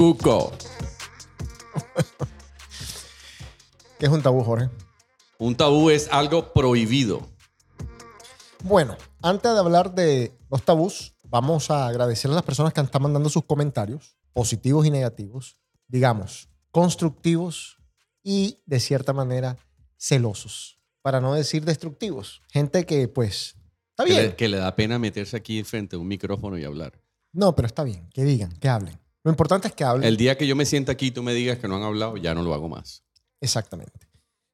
Cuco. ¿Qué es un tabú, Jorge? Un tabú es algo prohibido. Bueno, antes de hablar de los tabús, vamos a agradecer a las personas que están mandando sus comentarios, positivos y negativos, digamos, constructivos y de cierta manera celosos, para no decir destructivos. Gente que pues está Que bien. le, que le da pena meterse aquí frente a un micrófono y hablar. No, pero está bien, que digan, que hablen. Lo importante es que hablen. El día que yo me sienta aquí y tú me digas que no han hablado, ya no lo hago más. Exactamente.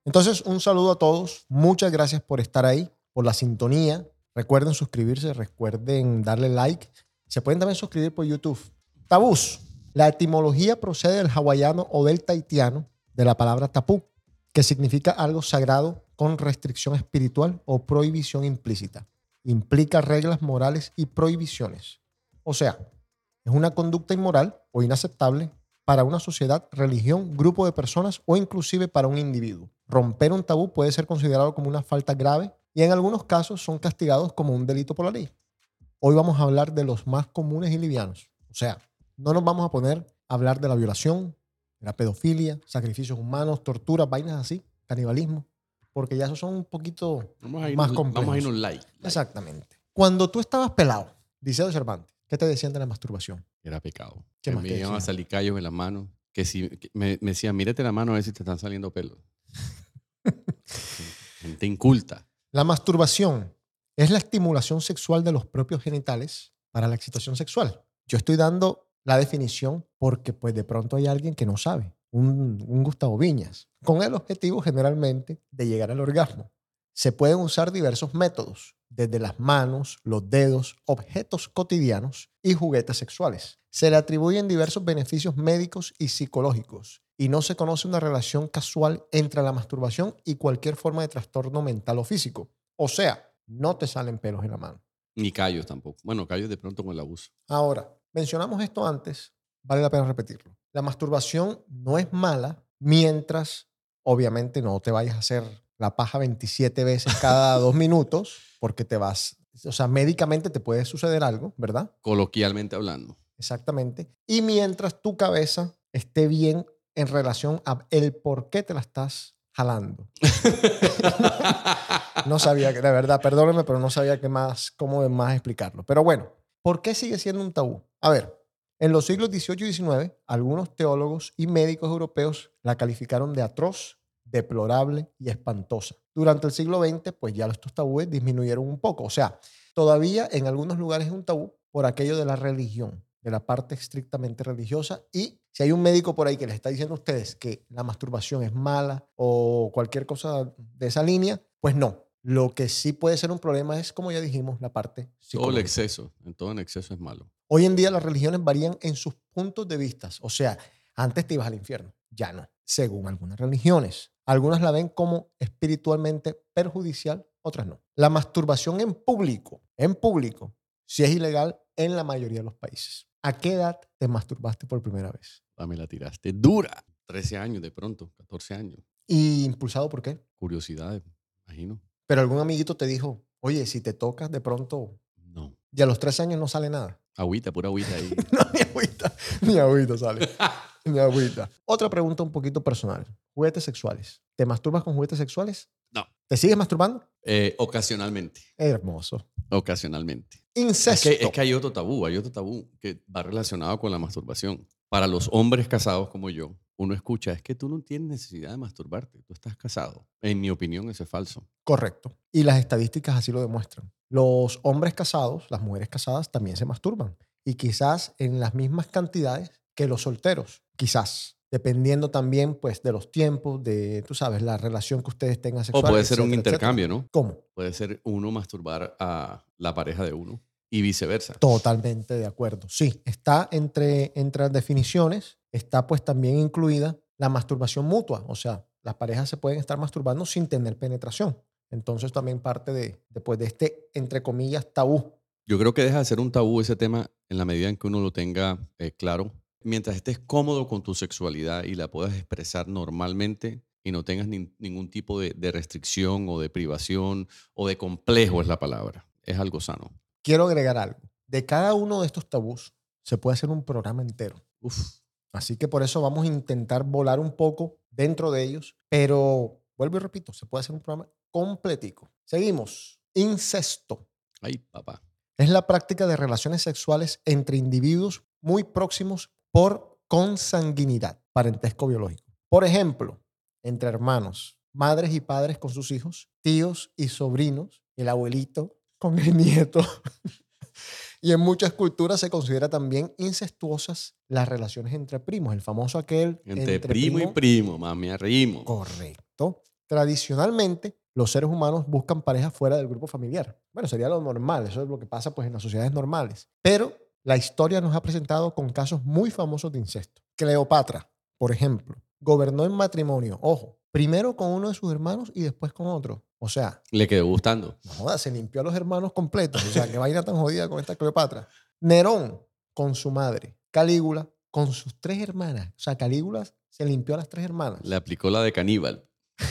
Entonces, un saludo a todos. Muchas gracias por estar ahí, por la sintonía. Recuerden suscribirse, recuerden darle like. Se pueden también suscribir por YouTube. Tabús. La etimología procede del hawaiano o del taitiano de la palabra tapú, que significa algo sagrado con restricción espiritual o prohibición implícita. Implica reglas morales y prohibiciones. O sea, es una conducta inmoral o inaceptable para una sociedad, religión, grupo de personas o inclusive para un individuo. Romper un tabú puede ser considerado como una falta grave y en algunos casos son castigados como un delito por la ley. Hoy vamos a hablar de los más comunes y livianos. O sea, no nos vamos a poner a hablar de la violación, de la pedofilia, sacrificios humanos, torturas, vainas así, canibalismo, porque ya esos son un poquito Vamos a irnos, más vamos a complejos. irnos light. Exactamente. Cuando tú estabas pelado, dice Cervantes, ¿qué te decían de la masturbación? Era pecado. ¿Qué más me iban a salir callos en la mano. Que si que me, me decían, mírate la mano a ver si te están saliendo pelos. Gente inculta. La masturbación es la estimulación sexual de los propios genitales para la excitación sexual. Yo estoy dando la definición porque pues de pronto hay alguien que no sabe, un, un Gustavo Viñas, con el objetivo generalmente de llegar al orgasmo. Se pueden usar diversos métodos, desde las manos, los dedos, objetos cotidianos y juguetes sexuales. Se le atribuyen diversos beneficios médicos y psicológicos y no se conoce una relación casual entre la masturbación y cualquier forma de trastorno mental o físico. O sea, no te salen pelos en la mano. Ni callos tampoco. Bueno, callos de pronto con el abuso. Ahora, mencionamos esto antes, vale la pena repetirlo. La masturbación no es mala mientras, obviamente, no te vayas a hacer la paja 27 veces cada dos minutos, porque te vas, o sea, médicamente te puede suceder algo, ¿verdad? Coloquialmente hablando. Exactamente. Y mientras tu cabeza esté bien en relación a el por qué te la estás jalando. No sabía que, de verdad, perdónenme, pero no sabía qué más, cómo más explicarlo. Pero bueno, ¿por qué sigue siendo un tabú? A ver, en los siglos XVIII y XIX, algunos teólogos y médicos europeos la calificaron de atroz, deplorable y espantosa. Durante el siglo XX, pues ya estos tabúes disminuyeron un poco. O sea, todavía en algunos lugares es un tabú por aquello de la religión, de la parte estrictamente religiosa. Y si hay un médico por ahí que les está diciendo a ustedes que la masturbación es mala o cualquier cosa de esa línea, pues no. Lo que sí puede ser un problema es, como ya dijimos, la parte Todo el psicológica. exceso. En todo en exceso es malo. Hoy en día las religiones varían en sus puntos de vista. O sea, antes te ibas al infierno, ya no, según algunas religiones. Algunas la ven como espiritualmente perjudicial, otras no. La masturbación en público, en público, sí es ilegal en la mayoría de los países. ¿A qué edad te masturbaste por primera vez? Ah, Me la tiraste dura. 13 años de pronto, 14 años. ¿Y impulsado por qué? Curiosidad, imagino. Pero algún amiguito te dijo, oye, si te tocas de pronto, No. y a los tres años no sale nada. Agüita, pura agüita ahí. No, ni agüita, ni agüita sale. ni agüita. Otra pregunta un poquito personal. Juguetes sexuales. ¿Te masturbas con juguetes sexuales? No. ¿Te sigues masturbando? Eh, ocasionalmente. Hermoso. Ocasionalmente. Es Incesto. que, es que hay otro tabú, hay otro tabú que va relacionado con la masturbación. Para los hombres casados como yo, uno escucha, es que tú no tienes necesidad de masturbarte, tú estás casado. En mi opinión, eso es falso. Correcto. Y las estadísticas así lo demuestran. Los hombres casados, las mujeres casadas también se masturban. Y quizás en las mismas cantidades que los solteros. Quizás. Dependiendo también, pues, de los tiempos, de, tú sabes, la relación que ustedes tengan O sexual. puede ser un intercambio, etcétera. ¿no? ¿Cómo? Puede ser uno masturbar a la pareja de uno y viceversa. Totalmente de acuerdo. Sí, está entre, entre las definiciones, está pues también incluida la masturbación mutua, o sea, las parejas se pueden estar masturbando sin tener penetración. Entonces también parte de, después de este, entre comillas, tabú. Yo creo que deja de ser un tabú ese tema en la medida en que uno lo tenga eh, claro. Mientras estés cómodo con tu sexualidad y la puedas expresar normalmente y no tengas nin- ningún tipo de, de restricción o de privación o de complejo es la palabra. Es algo sano. Quiero agregar algo. De cada uno de estos tabús se puede hacer un programa entero. Uf, Así que por eso vamos a intentar volar un poco dentro de ellos, pero vuelvo y repito, se puede hacer un programa completico. Seguimos. Incesto. ay, papá. Es la práctica de relaciones sexuales entre individuos muy próximos por consanguinidad, parentesco biológico. Por ejemplo, entre hermanos, madres y padres con sus hijos, tíos y sobrinos, el abuelito con el nieto. y en muchas culturas se considera también incestuosas las relaciones entre primos, el famoso aquel Entre, primo y primo, mami, arrimo. Correcto. Tradicionalmente, los seres humanos buscan parejas fuera del grupo familiar. Bueno, sería lo normal, eso es lo que pasa pues en las sociedades normales. Pero la historia nos ha presentado con casos muy famosos de incesto. Cleopatra, por ejemplo, gobernó en matrimonio, ojo, primero con uno de sus hermanos y después con otro. O sea, Le quedó gustando. no se limpió a los hermanos completos. O sea, qué vaina tan jodida con esta Cleopatra. Nerón con su madre. Calígula con sus tres hermanas. O sea, Calígula se limpió a las tres hermanas. Le aplicó la de caníbal.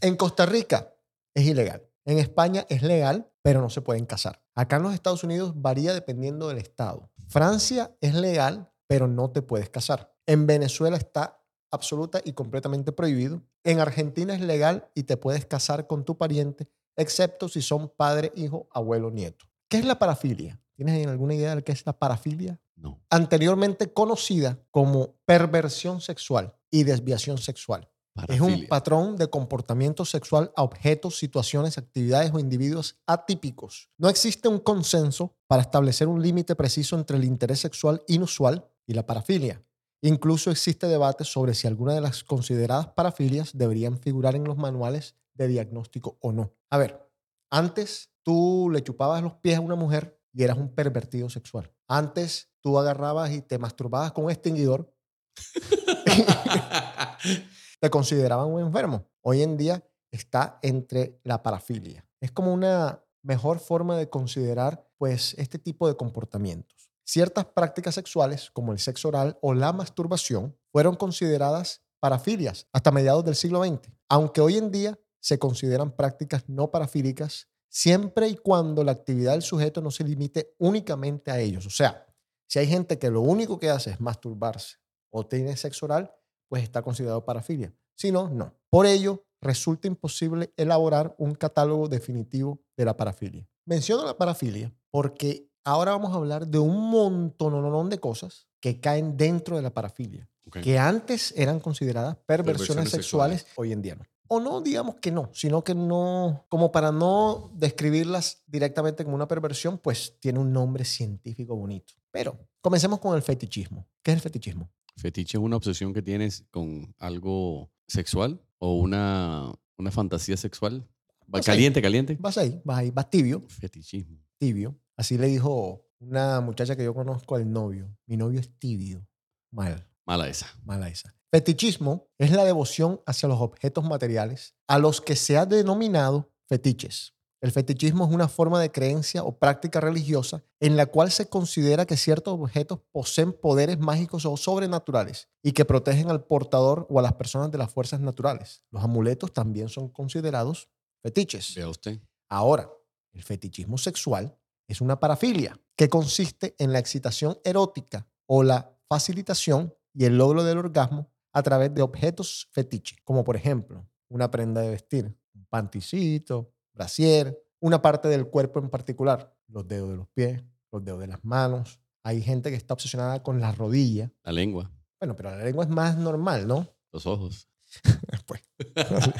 En Costa Rica es ilegal. En España es legal, pero no se pueden casar. Acá en los Estados Unidos varía dependiendo del estado. Francia es legal, pero no te puedes casar. En Venezuela está absoluta y completamente prohibido. En Argentina es legal y te puedes casar con tu pariente, excepto si son padre, hijo, abuelo, nieto. ¿Qué es la parafilia? ¿Tienes alguna idea de qué es la parafilia? No. Anteriormente conocida como perversión sexual y desviación sexual. Es un patrón de comportamiento sexual a objetos, situaciones, actividades o individuos atípicos. No existe un consenso para establecer un límite preciso entre el interés sexual inusual y la parafilia. Incluso existe debate sobre si alguna de las consideradas parafilias deberían figurar en los manuales de diagnóstico o no. A ver, antes tú le chupabas los pies a una mujer y eras un pervertido sexual. Antes tú agarrabas y te masturbabas con un extinguidor te consideraban un enfermo. Hoy en día está entre la parafilia. Es como una mejor forma de considerar pues este tipo de comportamientos. Ciertas prácticas sexuales como el sexo oral o la masturbación fueron consideradas parafilias hasta mediados del siglo XX, aunque hoy en día se consideran prácticas no parafílicas siempre y cuando la actividad del sujeto no se limite únicamente a ellos. O sea, si hay gente que lo único que hace es masturbarse o tiene sexo oral, pues está considerado parafilia. Si no, no. Por ello, resulta imposible elaborar un catálogo definitivo de la parafilia. Menciono la parafilia porque ahora vamos a hablar de un montón de cosas que caen dentro de la parafilia, que antes eran consideradas perversiones, Perversiones sexuales, hoy en día no. O no, digamos que no, sino que no, como para no describirlas directamente como una perversión, pues tiene un nombre científico bonito. Pero comencemos con el fetichismo. ¿Qué es el fetichismo? ¿Fetiche es una obsesión que tienes con algo sexual o una, una fantasía sexual? Va- ahí. ¿Caliente, caliente? Vas ahí, vas ahí, vas tibio, Fetichismo. tibio. Así le dijo una muchacha que yo conozco al novio. Mi novio es tibio. Mal, Mala esa. mala esa. Fetichismo es la devoción hacia los objetos materiales a los que se ha denominado fetiches. El fetichismo es una forma de creencia o práctica religiosa en la cual se considera que ciertos objetos poseen poderes mágicos o sobrenaturales y que protegen al portador o a las personas de las fuerzas naturales. Los amuletos también son considerados fetiches. Vea usted. Ahora, el fetichismo sexual es una parafilia que consiste en la excitación erótica o la facilitación y el logro del orgasmo a través de objetos fetiche, como por ejemplo una prenda de vestir, un panticito, brasier, una parte del cuerpo en particular, los dedos de los pies, los dedos de las manos. Hay gente que está obsesionada con la rodilla. La lengua, Bueno, pero la lengua es más normal, ¿no? los ojos. Pues.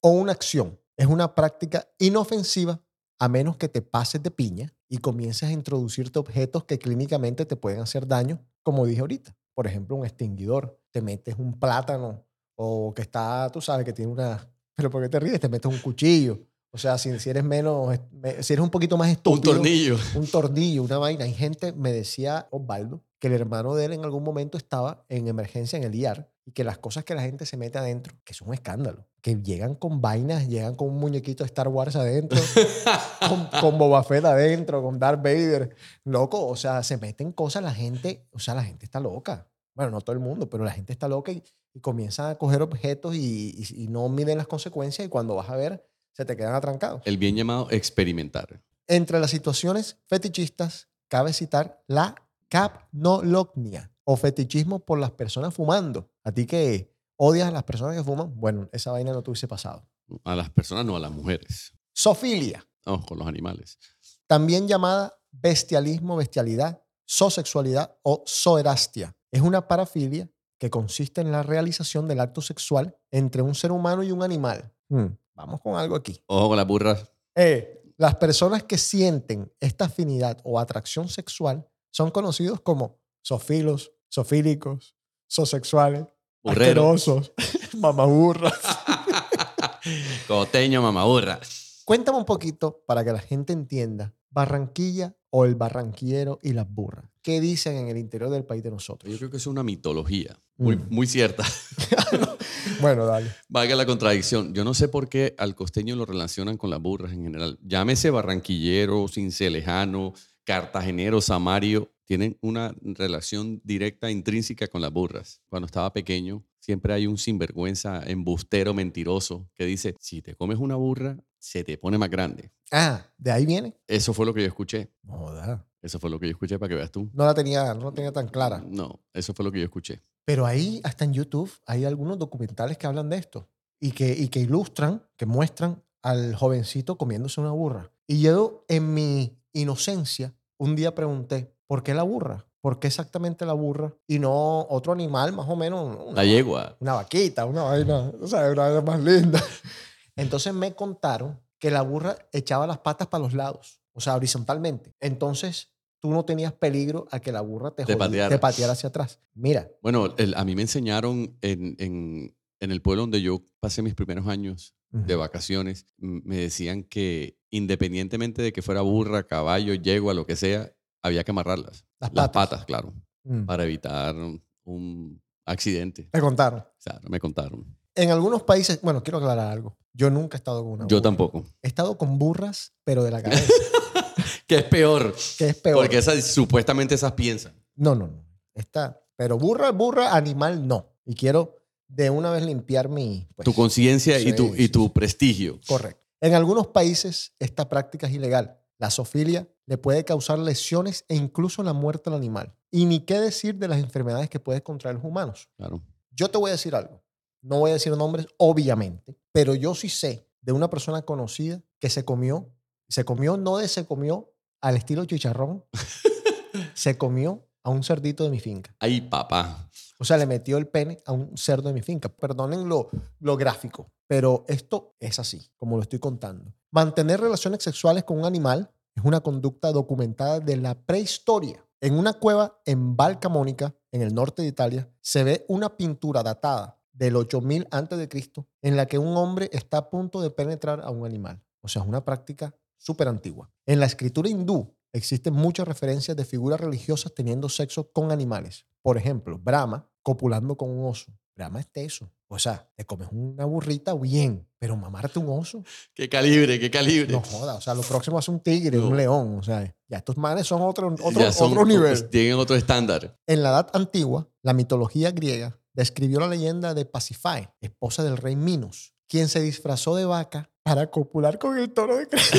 o una acción. Es una práctica inofensiva a menos que te pases de piña y comiences a introducirte objetos que clínicamente te pueden hacer daño, como dije ahorita. Por ejemplo, un extinguidor. Te metes un plátano o que está, tú sabes, que tiene una... Pero ¿por qué te ríes? Te metes un cuchillo O sea, si, si eres menos, me- si eres un poquito más Un estúpido. tornillo. Un tornillo, una vaina. Hay gente, me decía Osvaldo, que el hermano de él en algún momento estaba en emergencia en el IAR y que las cosas que la gente se mete adentro, que es un escándalo, que llegan con vainas, llegan con un muñequito de Star Wars adentro, con, con Boba Fett adentro, con Darth Vader. Loco, o sea, se meten cosas, la gente, o sea, la gente está loca. Bueno, no todo el mundo, pero la gente está loca y, y comienzan a coger objetos y, y- y no miden las consecuencias y cuando vas a ver, se te quedan atrancados. El bien llamado experimentar. Entre las situaciones fetichistas, cabe citar la capnolognia o fetichismo por las personas fumando. A ti que odias a las personas que fuman, bueno, esa vaina no te hubiese pasado. A las personas, no a las mujeres. Sofilia, Vamos con los animales. también llamada bestialismo, bestialidad, zoosexualidad o zoerastia. Es una parafilia que consiste en la realización del acto sexual entre un ser humano y un animal. Hmm, Vamos con algo aquí. Ojo con las burras. Eh, las personas que sienten esta afinidad o atracción sexual son conocidos como sofilos, sofílicos, Burreros. asquerosos, mamaburras. Coteño, mamaburra. Cuéntame un poquito para que la gente entienda Barranquilla o el barranquillero y las burras. ¿Qué dicen en el interior del país de nosotros? Yo creo que es una mitología muy, Mm. muy cierta. Bueno, dale. Valga la contradicción. Yo no sé por qué al costeño lo relacionan con las burras en general. Llámese barranquillero, cincelejano, cartagenero, samario. Tienen una relación directa, intrínseca con las burras. Cuando estaba pequeño, siempre hay un sinvergüenza, embustero, mentiroso, que dice, si te comes una burra, se te pone más grande. Ah, ¿de ahí viene? Eso fue lo que yo escuché. No, joda. Eso fue lo que yo escuché para que veas tú. no la tenía, no la tenía tan clara. No, eso fue lo que yo escuché. Pero ahí, hasta en YouTube, hay algunos documentales que hablan de esto y que, y que ilustran, que muestran al jovencito comiéndose una burra. Y yo, en mi inocencia, un día pregunté, ¿por qué la burra? ¿Por qué exactamente la burra? Y no otro animal, más o menos. Una, La yegua. una vaquita, una vaina, o sea, una vaina más linda. Entonces me contaron que la burra echaba las patas para los lados, o sea, horizontalmente. Entonces tú no tenías peligro a que la burra te, Te pateara. te pateara hacia atrás. Mira, Bueno, el- a mí me enseñaron en, en- en el pueblo donde yo pasé mis primeros años de vacaciones, me decían que independientemente de que fuera burra, caballo, yegua, lo que sea, había que amarrarlas. Las Las patas. claro, Mm. para evitar un accidente. Me contaron. Sea, me contaron. En algunos países, bueno, quiero aclarar algo. Yo nunca he estado con una Yo burra. tampoco. He estado con burras, pero de la cabeza, Que es peor. que es peor. Porque esas, supuestamente esas piensan. No, no, no. Está, pero burra, burra, animal, no. Y quiero de una vez limpiar mi... pues, tu conciencia y, sí, tu, y tu sí. prestigio. Correcto. En algunos países esta práctica es ilegal. La zoofilia le puede causar lesiones e incluso la muerte al animal. Y ni qué decir de las enfermedades que puede contraer los humanos. Claro. Yo te voy a decir algo. No voy a decir nombres, obviamente, pero yo sí sé de una persona conocida que se comió, se comió, no de se comió al estilo chicharrón, se comió a un cerdito de mi finca. Ay, papá. O sea, le metió el pene a un cerdo de mi finca. Perdonen lo, lo gráfico, pero esto es así, como lo estoy contando. Mantener relaciones sexuales con un animal es una conducta documentada de la prehistoria. En una cueva en Valcamónica, en el norte de Italia, se ve una pintura datada del 8000 a.C. en la que un hombre está a punto de penetrar a un animal. O sea, es una práctica súper antigua. En la escritura hindú existen muchas referencias de figuras religiosas teniendo sexo con animales. Por ejemplo, Brahma copulando con un oso. Brahma es teso. O sea, te comes una burrita bien, pero mamarte un oso, Qué calibre, qué calibre. no joda. O sea, lo próximo es un tigre, No. un león. O sea, ya estos manes son otro, otro, son- otro nivel. Tienen otro estándar. En la edad antigua, la mitología griega describió la leyenda de Pasifae, esposa del rey Minos, quien se disfrazó de vaca para copular con el toro de Creta.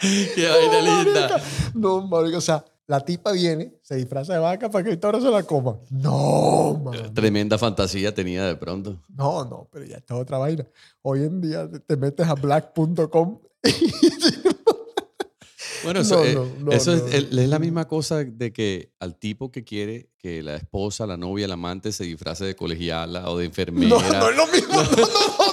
Qué vaina linda. marica. No, marica, o sea, la tipa viene, se disfraza de vaca para que el toro se la coma. No, man. Tremenda fantasía tenía de pronto. No, no, pero ya está otra vaina. Hoy en día te- te metes a black.com Bueno, eso, No, eh, no, no, eso no. es, es la misma cosa de que al tipo que quiere que la esposa, la novia, el amante se disfrace de colegiala o de enfermera. No, no es lo mismo.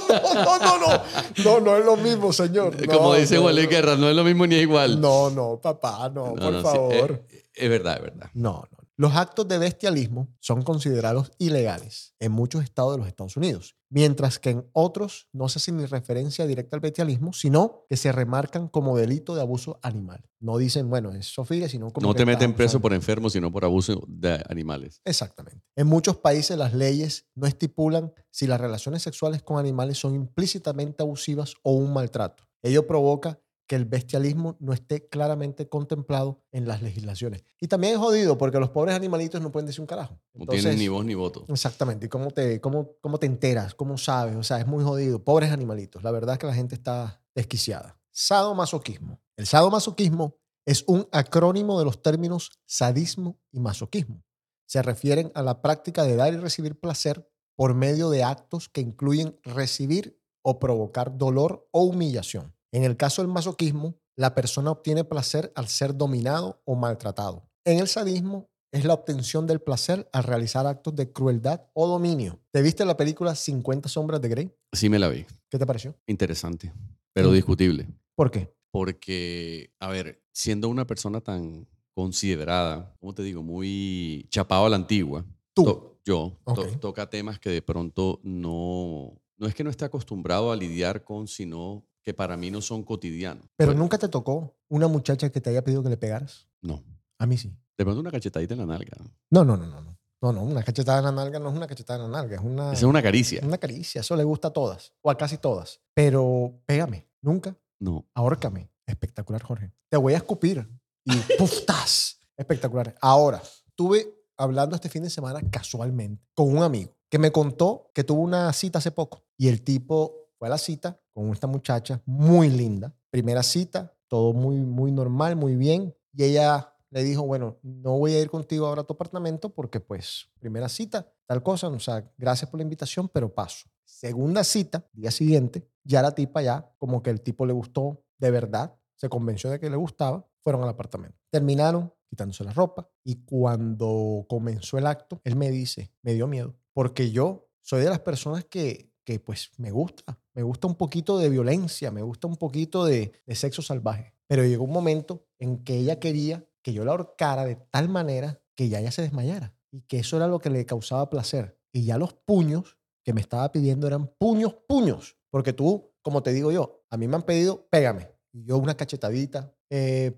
No, no, no, no, no, no. No, no es lo mismo, señor. Como dice no. Guerra, no es lo mismo ni igual. No, no, papá, no, por sí, favor. eh, es verdad, es verdad. No, no. Los actos de bestialismo son considerados ilegales en muchos estados de los Estados Unidos, mientras que en otros no se hace ni referencia directa al bestialismo, sino que se remarcan como delito de abuso animal. No dicen, bueno, es sofilia, sino como... No te meten preso por enfermo, sino por abuso de animales. Exactamente. En muchos países las leyes no estipulan si las relaciones sexuales con animales son implícitamente abusivas o un maltrato. Ello provoca que el bestialismo no esté claramente contemplado en las legislaciones. Y también es jodido porque los pobres animalitos no pueden decir un carajo. No tienen ni voz ni voto. Exactamente. ¿Y cómo te, cómo, cómo te enteras? ¿Cómo sabes? O sea, es muy jodido. Pobres animalitos. La verdad es que la gente está desquiciada. Sadomasoquismo. El sadomasoquismo es un acrónimo de los términos sadismo y masoquismo. Se refieren a la práctica de dar y recibir placer por medio de actos que incluyen recibir o provocar dolor o humillación. En el caso del masoquismo, la persona obtiene placer al ser dominado o maltratado. En el sadismo, es la obtención del placer al realizar actos de crueldad o dominio. ¿Te viste la película 50 sombras de Grey? Sí me la vi. ¿Qué te pareció? Interesante, pero Sí. discutible. ¿Por qué? Porque, a ver, siendo una persona tan considerada, ¿cómo te digo? Muy chapado a la antigua. Tú. to- yo. to- Ok. toca temas que de pronto no... No es que no esté acostumbrado a lidiar con, sino que para mí no son cotidianos. Pero nunca te tocó una muchacha que te haya pedido que le pegaras. No. A mí sí. De pronto una cachetadita en la nalga. No, no, no, no. No, no, no una cachetada en la nalga no es una cachetada en la nalga, es una, Esa es una caricia. una caricia. Eso le gusta a todas, o a casi todas. Pero pégame, nunca. No. Ahórcame. Espectacular, Jorge. Te voy a escupir. Y ¡puftas! Espectacular. Ahora, estuve hablando este fin de semana casualmente con un amigo que me contó que tuvo una cita hace poco. Y el tipo fue a la cita con esta muchacha muy linda. Primera cita, todo muy, muy normal, muy bien. Y ella le dijo, bueno, no voy a ir contigo ahora a tu apartamento porque pues primera cita, tal cosa, o sea, gracias por la invitación, pero paso. Segunda cita, día siguiente, ya la tipa ya, como que el tipo le gustó de verdad, se convenció de que le gustaba, fueron al apartamento. Terminaron quitándose la ropa y cuando comenzó el acto, él me dice, me dio miedo, porque yo soy de las personas que, que pues me gusta, me gusta un poquito de violencia, me gusta un poquito de, sexo salvaje, pero llegó un momento en que ella quería que yo la ahorcara de tal manera que ya ella se desmayara y que eso era lo que le causaba placer. Y ya los puños que me estaba pidiendo eran puños, puños, porque tú, como te digo yo, a mí me han pedido, pégame, y yo una cachetadita, eh,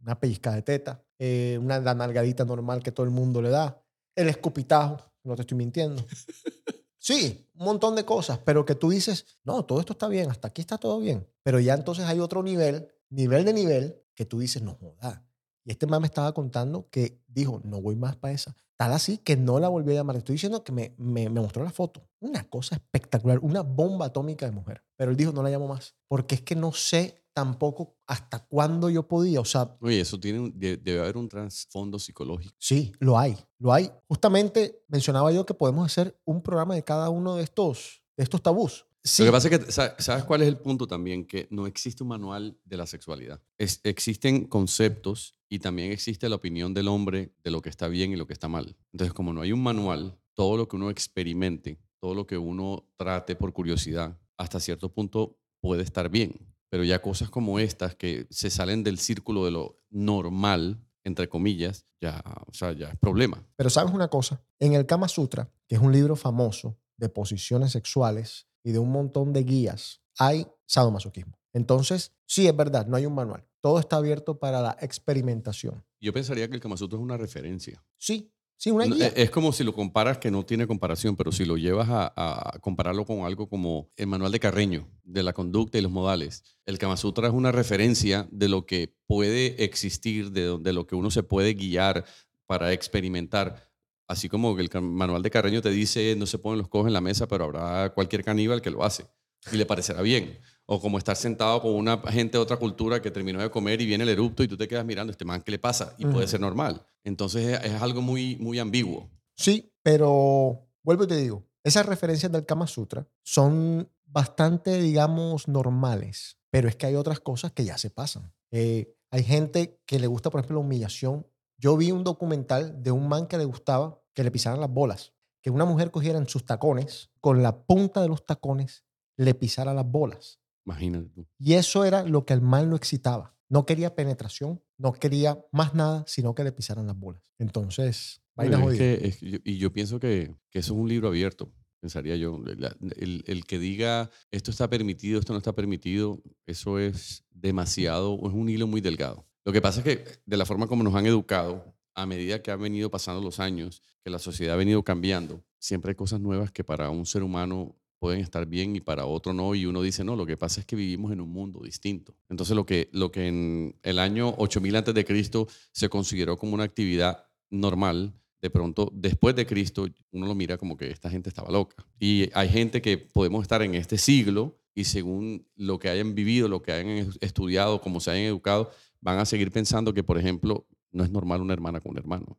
una pellizca de teta, eh, una nalgadita normal que todo el mundo le da, el escupitajo, no te estoy mintiendo. Sí, un montón de cosas, pero que tú dices, no, todo esto está bien, hasta aquí está todo bien. Pero ya entonces hay otro nivel, nivel de nivel, que tú dices, no joda. Y este man me estaba contando que dijo, no voy más para esa. Tal así que no la volví a llamar. Estoy diciendo que me, me, me mostró la foto. Una cosa espectacular, una bomba atómica de mujer. Pero él dijo, no la llamo más. Porque es que no sé tampoco hasta cuándo yo podía. O sea, Oye, eso tiene debe haber un trasfondo psicológico. Sí, lo hay, lo hay. Justamente mencionaba yo que podemos hacer un programa de cada uno de estos, de estos tabús. Sí, Lo que pasa es que, sa- ¿sabes cuál es el punto también? Que no existe un manual de la sexualidad. Es- existen conceptos y también existe la opinión del hombre de lo que está bien y lo que está mal. Entonces, como no hay un manual, todo lo que uno experimente, todo lo que uno trate por curiosidad, hasta cierto punto puede estar bien. Pero ya cosas como estas que se salen del círculo de lo normal, entre comillas, ya, o sea, ya es problema. pero sabes una cosa, en el Kama Sutra, que es un libro famoso de posiciones sexuales y de un montón de guías, hay sadomasoquismo. Entonces, sí es verdad, no hay un manual. Todo está abierto para la experimentación. Yo pensaría que el Kama Sutra es una referencia. Sí, sí, una No, guía. e- Es como si lo comparas, que no tiene comparación, pero si lo llevas a, a compararlo con algo como el manual de Carreño, de la conducta y los modales. El Kama Sutra es una referencia de lo que puede existir, de, de lo que uno se puede guiar para experimentar. Así como el manual de Carreño te dice, no se ponen los cojos en la mesa, pero habrá cualquier caníbal que lo hace y le parecerá bien. O como estar sentado con una gente de otra cultura que terminó de comer y viene el erupto y tú te quedas mirando, este man, ¿qué le pasa? Y puede ser normal. Entonces es, es algo muy, muy ambiguo. Sí, pero vuelvo y te digo, esas referencias del Kama Sutra son bastante, digamos, normales, pero es que hay otras cosas que ya se pasan. Eh, hay gente que le gusta, por ejemplo, la humillación. Yo vi un documental de un man que le gustaba que le pisaran las bolas, que una mujer cogiera en sus tacones, con la punta de los tacones, le pisara las bolas. Imagínate tú. Y eso era lo que al man lo excitaba. No quería penetración, no quería más nada, sino que le pisaran las bolas. Entonces, vaina Bueno, es jodida. que- es que yo- y yo pienso que, que eso es un libro abierto, pensaría yo. La- el, el que diga esto está permitido, esto no está permitido, eso es demasiado, es un hilo muy delgado. Lo que pasa es que de la forma como nos han educado, a medida que han venido pasando los años, que la sociedad ha venido cambiando, siempre hay cosas nuevas que para un ser humano pueden estar bien y para otro no, y uno dice, no, lo que pasa es que vivimos en un mundo distinto. Entonces, lo que, lo que en el año 8000 antes de Cristo se consideró como una actividad normal, de pronto, después de Cristo, uno lo mira como que esta gente estaba loca. Y hay gente que podemos estar en este siglo y según lo que hayan vivido, lo que hayan es- estudiado, como se hayan educado, van a seguir pensando que, por ejemplo, no es normal una hermana con un hermano,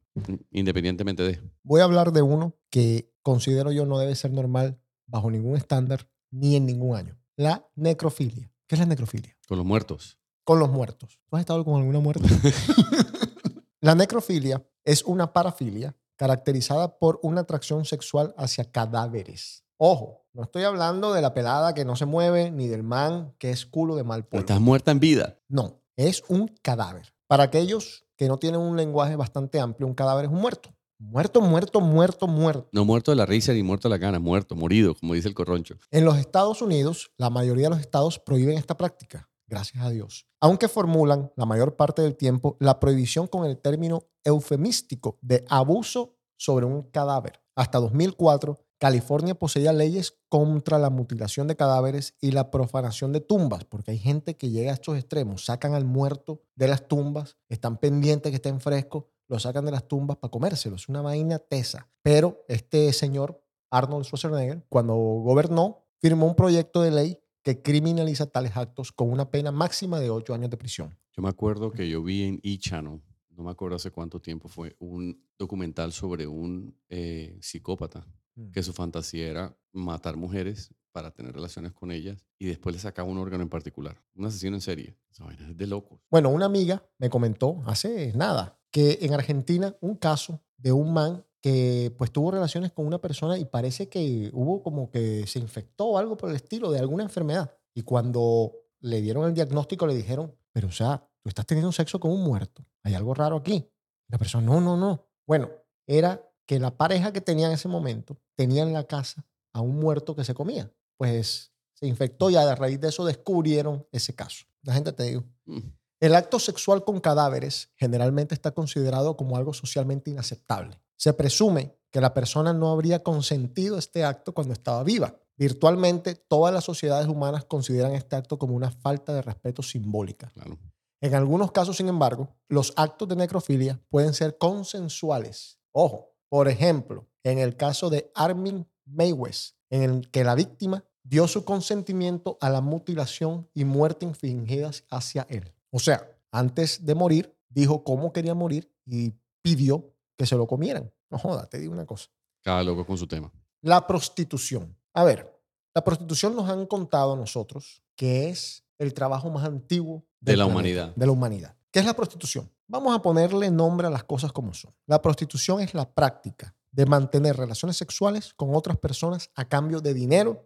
independientemente de... Voy a hablar de uno que considero yo no debe ser normal bajo ningún estándar ni en ningún año. La necrofilia. ¿Qué es la necrofilia? Con los muertos. Con los muertos. ¿Tú has estado con alguna muerte? la necrofilia es una parafilia caracterizada por una atracción sexual hacia cadáveres. Ojo, no estoy hablando de la pelada que no se mueve ni del man que es culo de mal polvo. Estás muerta en vida. No, es un cadáver. Para aquellos que no tienen un lenguaje bastante amplio, un cadáver es un muerto. Muerto, muerto, muerto, muerto. No muerto de la risa ni muerto de la gana, muerto, morido, como dice el corroncho. En los Estados Unidos, la mayoría de los estados prohíben esta práctica, gracias a Dios. Aunque formulan, la mayor parte del tiempo, la prohibición con el término eufemístico de abuso sobre un cadáver. Hasta 2004, California poseía leyes contra la mutilación de cadáveres y la profanación de tumbas, porque hay gente que llega a estos extremos, sacan al muerto de las tumbas, están pendientes que estén frescos, lo sacan de las tumbas para comérselo. Es una vaina tesa. Pero este señor, Arnold Schwarzenegger, cuando gobernó, firmó un proyecto de ley que criminaliza tales actos con una pena máxima de ocho años de prisión. Yo me acuerdo que yo vi en E-Channel, no me acuerdo hace cuánto tiempo fue, un documental sobre un eh, psicópata que su fantasía era matar mujeres para tener relaciones con ellas y después le sacaba un órgano en particular. Un asesino en serie. Esa vaina es de locos. Bueno, una amiga me comentó hace nada que en Argentina un caso de un man que pues tuvo relaciones con una persona y parece que hubo como que se infectó o algo por el estilo de alguna enfermedad. Y cuando le dieron el diagnóstico le dijeron, pero o sea, tú estás teniendo sexo con un muerto. Hay algo raro aquí. La persona, no, no, no. Bueno, era que la pareja que tenía en ese momento tenía en la casa a un muerto que se comía. Pues se infectó y a raíz de eso descubrieron ese caso. La gente te digo. Mm. El acto sexual con cadáveres generalmente está considerado como algo socialmente inaceptable. Se presume que la persona no habría consentido este acto cuando estaba viva. Virtualmente todas las sociedades humanas consideran este acto como una falta de respeto simbólica. Claro. En algunos casos, sin embargo, los actos de necrofilia pueden ser consensuales. Ojo, por ejemplo, en el caso de Armin Meiwes, en el que la víctima dio su consentimiento a la mutilación y muerte fingidas hacia él. O sea, antes de morir, dijo cómo quería morir y pidió que se lo comieran. No joda, te digo una cosa. Cada loco con su tema. La prostitución. A ver, la prostitución nos han contado a nosotros que es el trabajo más antiguo De la planeta, humanidad. De la humanidad. ¿Qué es la prostitución? Vamos a ponerle nombre a las cosas como son. La prostitución es la práctica de mantener relaciones sexuales con otras personas a cambio de dinero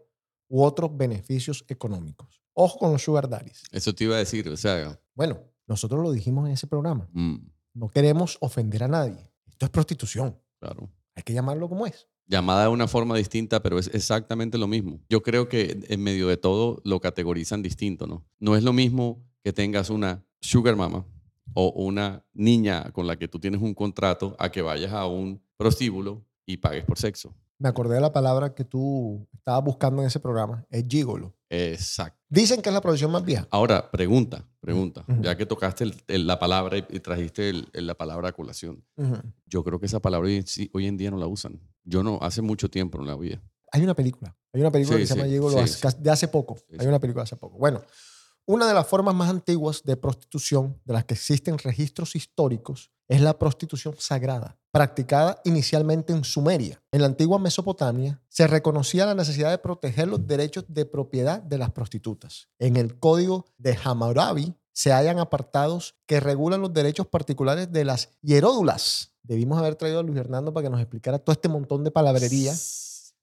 u otros beneficios económicos. Ojo con los sugar daddies. Eso te iba a decir, o sea, Bueno, nosotros lo dijimos en ese programa. mm, No queremos ofender a nadie. Esto es prostitución. claro. Hay que llamarlo como es. Llamada de una forma distinta, pero es exactamente lo mismo. Yo creo que en medio de todo lo categorizan distinto, ¿no? No es lo mismo que tengas una sugar mama o una niña con la que tú tienes un contrato a que vayas a un prostíbulo y pagues por sexo. Me acordé de la palabra que tú estabas buscando en ese programa. Es gigolo. Exacto. Dicen que es la profesión más vieja. Ahora, pregunta, pregunta. Ujú. Ya que tocaste el- el- la palabra y, y trajiste el- la palabra a colación. Ujú. Yo creo que esa palabra hoy, en sí- hoy en día no la usan. Yo no, hace mucho tiempo no la oía. Hay una película. Hay una película Sí, que se llama sí, Gigolo sí, sí. de hace poco. Sí, Hay sí. una película de hace poco. Bueno, una de las formas más antiguas de prostitución de las que existen registros históricos es la prostitución sagrada, practicada inicialmente en Sumeria. En la antigua Mesopotamia se reconocía la necesidad de proteger los derechos de propiedad de las prostitutas. En el código de Hammurabi se hallan apartados que regulan los derechos particulares de las hieródulas. Debimos haber traído a Luis Hernando para que nos explicara todo este montón de palabrería,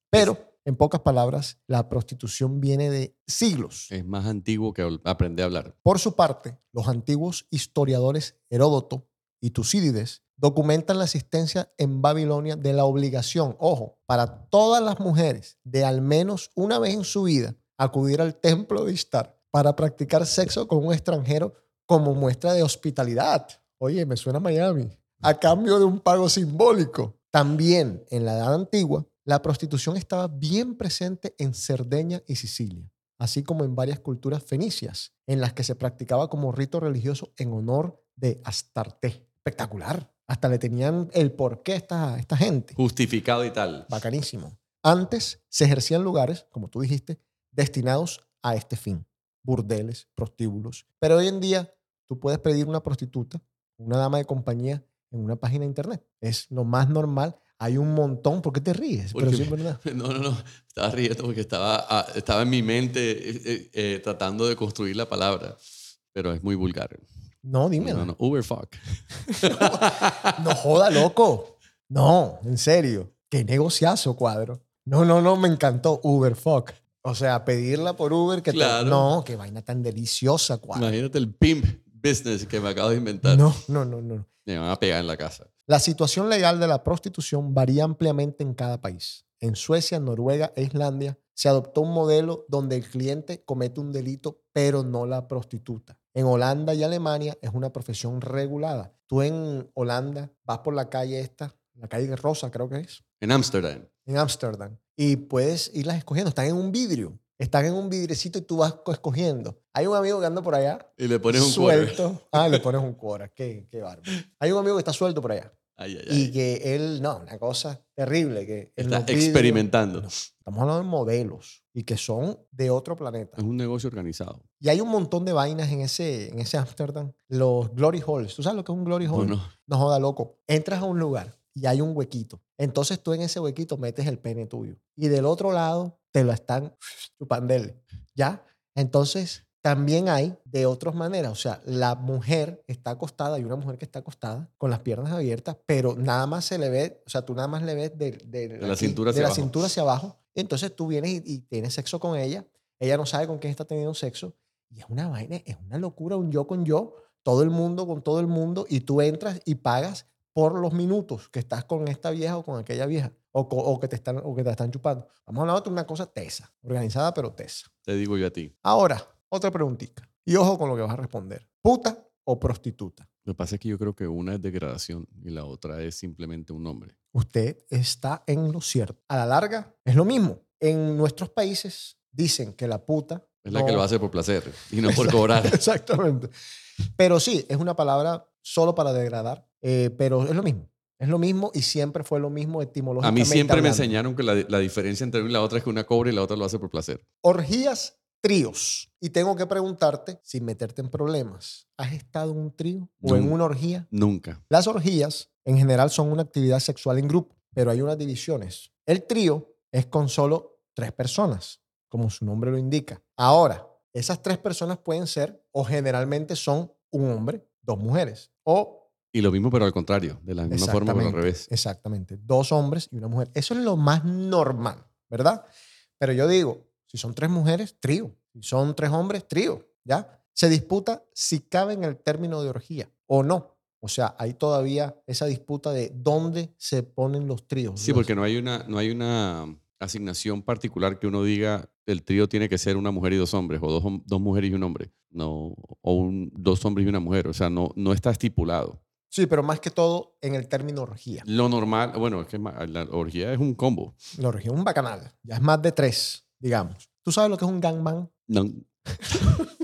pero En pocas palabras, la prostitución viene de siglos. Es más antiguo que aprender a hablar. Por su parte, los antiguos historiadores Heródoto y Tucídides documentan la existencia en Babilonia de la obligación, ojo, para todas las mujeres de al menos una vez en su vida acudir al templo de Istar para practicar sexo con un extranjero como muestra de hospitalidad. Oye, me suena a Miami. A cambio de un pago simbólico. También en la Edad Antigua, la prostitución estaba bien presente en Cerdeña y Sicilia así como en varias culturas fenicias, en las que se practicaba como rito religioso en honor de Astarte. Espectacular. Hasta le tenían el porqué a esta, esta gente. Justificado y tal. Bacanísimo. Antes se ejercían lugares, como tú dijiste, destinados a este fin. Burdeles, prostíbulos. Pero hoy en día tú puedes pedir una prostituta, una dama de compañía en una página de internet. Es lo más normal. Hay un montón. ¿Por qué te ríes? Pero Porque- sí es verdad. No, no, no. Estaba riendo porque estaba, ah, estaba en mi mente eh, eh, eh, tratando de construir la palabra. Pero es muy vulgar. No, dímelo. No, no. Uber fuck. No joda, loco. No, en serio. Qué negociazo, cuadro. No, no, no, me encantó Uber fuck. O sea, pedirla por Uber que te- Claro. No, qué vaina tan deliciosa, cuadro. Imagínate el pimp business que me acabo de inventar. No, no, no, no. Me van a pegar en la casa. La situación legal de la prostitución varía ampliamente en cada país. En Suecia, Noruega e Islandia se adoptó un modelo donde el cliente comete un delito, pero no la prostituta. En Holanda y Alemania es una profesión regulada. Tú en Holanda vas por la calle esta, la calle Rosa creo que es, En Ámsterdam. en Ámsterdam, y puedes irlas escogiendo. Están en un vidrio. Están en un vidrecito y tú vas co- escogiendo. Hay un amigo que anda por allá. Y le pones un quarter. suelto. Ah, le pones un cuora. Qué, qué bárbaro. Hay un amigo que está suelto por allá. Ay, ay, Y ay. que él, no, una cosa terrible. Que Está experimentando. No, estamos hablando de modelos y que son de otro planeta. Es un negocio organizado. Y hay un montón de vainas en ese en ese Amsterdam. Los glory holes. ¿Tú sabes lo que es un glory? No, no. No joda, loco. Entras a un lugar y hay un huequito. Entonces tú en ese huequito metes el pene tuyo. Y del otro lado te lo están chupandele. ¿Ya? Entonces también hay de otras maneras. O sea, la mujer está acostada, hay una mujer que está acostada con las piernas abiertas, pero nada más se le ve, o sea, tú nada más le ves de, de, la aquí, cintura de hacia la abajo. cintura hacia abajo. Entonces tú vienes y, y tienes sexo con ella. Ella no sabe con quién está teniendo sexo. Y es una vaina, es una locura, un yo con yo, todo el mundo con todo el mundo, y tú entras y pagas por los minutos que estás con esta vieja o con aquella vieja, o, o que, te están, o que te están chupando. Vamos a hablar de una cosa tesa, organizada pero tesa. Te digo yo a ti. Ahora, otra preguntita. Y ojo con lo que vas a responder. ¿Puta o prostituta? Lo que pasa es que yo creo que una es degradación y la otra es simplemente un nombre. Usted está en lo cierto. A la larga, es lo mismo. En nuestros países dicen que la puta... Es la no- que lo hace por placer y no por cobrar. Exactamente. Pero sí, es una palabra solo para degradar, eh, pero es lo mismo. Es lo mismo y siempre fue lo mismo A etimológicamente mí siempre me enseñaron que la, la diferencia entre una y la otra es que una cobra y la otra lo hace por placer. Orgías, tríos. Y tengo que preguntarte, sin meterte en problemas, ¿has estado en un trío o en una orgía? Nunca. Las orgías en general son una actividad sexual en grupo, pero hay unas divisiones. El trío es con solo tres personas, como su nombre lo indica. Ahora, esas tres personas pueden ser o generalmente son un hombre, dos mujeres o Y lo mismo, pero al contrario, de la misma forma, pero al revés. Exactamente. Dos hombres y una mujer. Eso es lo más normal, ¿verdad? Pero yo digo, si son tres mujeres, trío. Si son tres hombres, trío. ¿Ya? Se disputa si cabe en el término de orgía o no. O sea, hay todavía esa disputa de dónde se ponen los tríos. Sí, porque no hay una, no hay una asignación particular que uno diga el trío tiene que ser una mujer y dos hombres, o dos, dos mujeres y un hombre. No, o un, dos hombres y una mujer. O sea, no, no está estipulado. Sí, pero más que todo en el término orgía. Lo normal, bueno, es que la orgía es un combo. La orgía es un bacanal. Ya es más de tres, digamos. ¿Tú sabes lo que es un gangbang? No,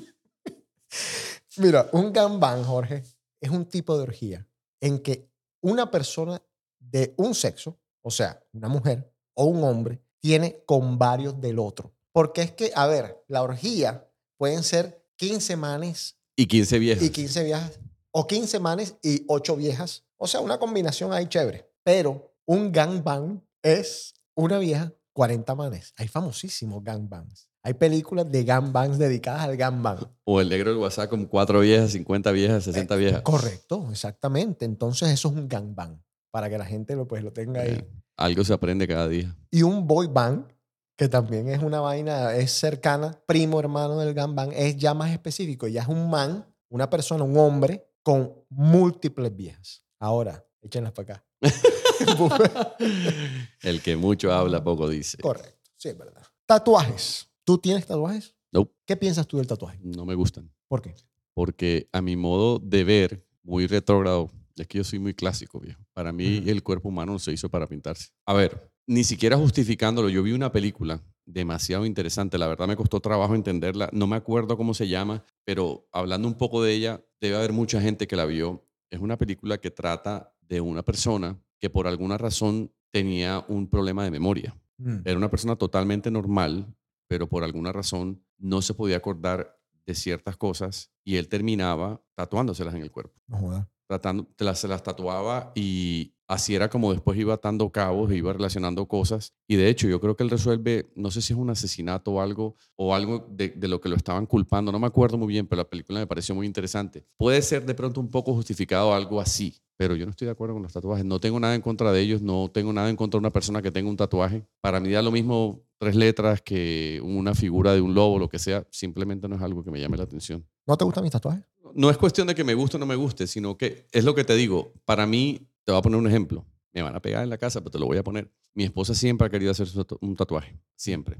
Mira, un gangbang, Jorge, es un tipo de orgía en que una persona de un sexo, o sea, una mujer o un hombre, tiene con varios del otro. Porque es que, a ver, la orgía pueden ser 15 manes y 15 viejas. y 15 viejas, o 15 manes y 8 viejas. O sea, una combinación ahí chévere. Pero un gangbang es una vieja, 40 manes. Hay famosísimos gangbangs. Hay películas de gangbangs dedicadas al gangbang. O el negro del WhatsApp con cuatro viejas, 50 viejas, 60 viejas. Correcto, exactamente. Entonces eso es un gangbang, para que la gente lo, pues, lo tenga ahí. Eh, algo se aprende cada día. Y un boy band que también es una vaina, es cercana, primo hermano del gambán, es ya más específico, ya es un man, una persona, un hombre con múltiples viejas. Ahora, échenlas para acá. El que mucho habla, poco dice. Correcto, sí, es verdad. Tatuajes. ¿Tú tienes tatuajes? No, ¿Qué piensas tú del tatuaje? no me gustan. ¿Por qué? Porque a mi modo de ver, muy retrógrado, es que yo soy muy clásico, viejo. Para mí el cuerpo humano no se hizo para pintarse. A ver, ni siquiera justificándolo, yo vi una película demasiado interesante, la verdad me costó trabajo entenderla, no me acuerdo cómo se llama, pero hablando un poco de ella, debe haber mucha gente que la vio. Es una película que trata de una persona que por alguna razón tenía un problema de memoria. Mm. Era una persona totalmente normal, pero por alguna razón no se podía acordar de ciertas cosas y él terminaba tatuándoselas en el cuerpo. No jodas. Tratando, las, se las tatuaba y así era como después iba atando cabos, e iba relacionando cosas. Y de hecho, yo creo que él resuelve, no sé si es un asesinato o algo, o algo de, de lo que lo estaban culpando, no me acuerdo muy bien, pero la película me pareció muy interesante. Puede ser de pronto un poco justificado algo así, pero yo no estoy de acuerdo con los tatuajes. No tengo nada en contra de ellos, no tengo nada en contra de una persona que tenga un tatuaje. Para mí da lo mismo tres letras que una figura de un lobo, lo que sea, simplemente no es algo que me llame la atención. ¿No te gustan mis tatuajes? No es cuestión de que me guste o no me guste, sino que es lo que te digo. Para mí, te voy a poner un ejemplo. Me van a pegar en la casa, pero te lo voy a poner. Mi esposa siempre ha querido hacer un tatuaje, siempre.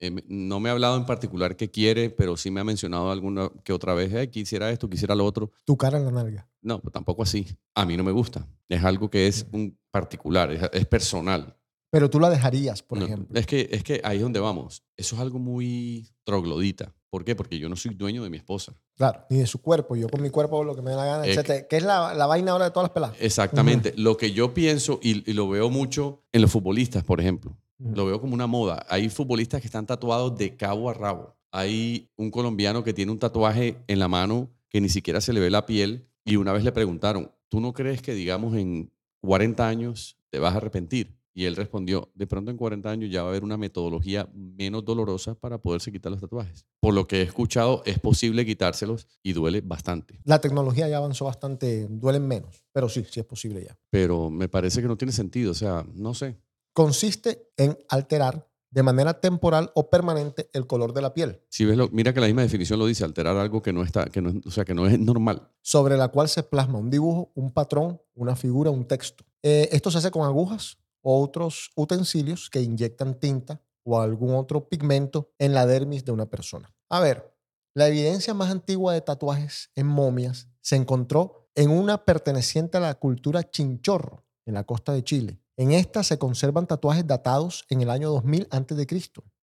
Eh, no me ha hablado en particular qué quiere, pero sí me ha mencionado alguna que otra vez, "Eh, quisiera esto, quisiera lo otro. Tu cara en la nalga. No, pues tampoco así. A mí no me gusta. Es algo que es un particular, es, es personal. Pero tú la dejarías, por No, ejemplo. Es que, es que ahí es donde vamos. Eso es algo muy troglodita. ¿Por qué? Porque yo no soy dueño de mi esposa. Claro, ni de su cuerpo. Yo con mi cuerpo hago lo que me dé la gana, etcétera. Que es la, la vaina ahora de todas las peladas. Exactamente. Lo que yo pienso, y, y lo veo mucho en los futbolistas, por ejemplo, lo veo como una moda. Hay futbolistas que están tatuados de cabo a rabo. Hay un colombiano que tiene un tatuaje en la mano que ni siquiera se le ve la piel y una vez le preguntaron, ¿tú no crees que digamos en 40 años te vas a arrepentir? Y él respondió, de pronto en 40 años ya va a haber una metodología menos dolorosa para poderse quitar los tatuajes. Por lo que he escuchado, es posible quitárselos y duele bastante. La tecnología ya avanzó bastante, duelen menos. Pero sí, sí es posible ya. Pero me parece que no tiene sentido, o sea, no sé. Consiste en alterar de manera temporal o permanente el color de la piel, Si ves lo, mira que la misma definición lo dice, alterar algo que no está, que no, o sea, que no es normal. sobre la cual se plasma un dibujo, un patrón, una figura, un texto. Eh, esto se hace con agujas otros utensilios que inyectan tinta o algún otro pigmento en la dermis de una persona. A ver, la evidencia más antigua de tatuajes en momias se encontró en una perteneciente a la cultura chinchorro, en la costa de Chile. En esta se conservan tatuajes datados en el año 2000 a.C.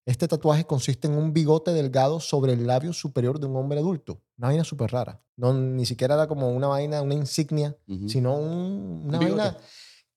Este tatuaje consiste en un bigote delgado sobre el labio superior de un hombre adulto. Una vaina súper rara. No, ni siquiera era como una vaina, una insignia, sino un- una Un bigote.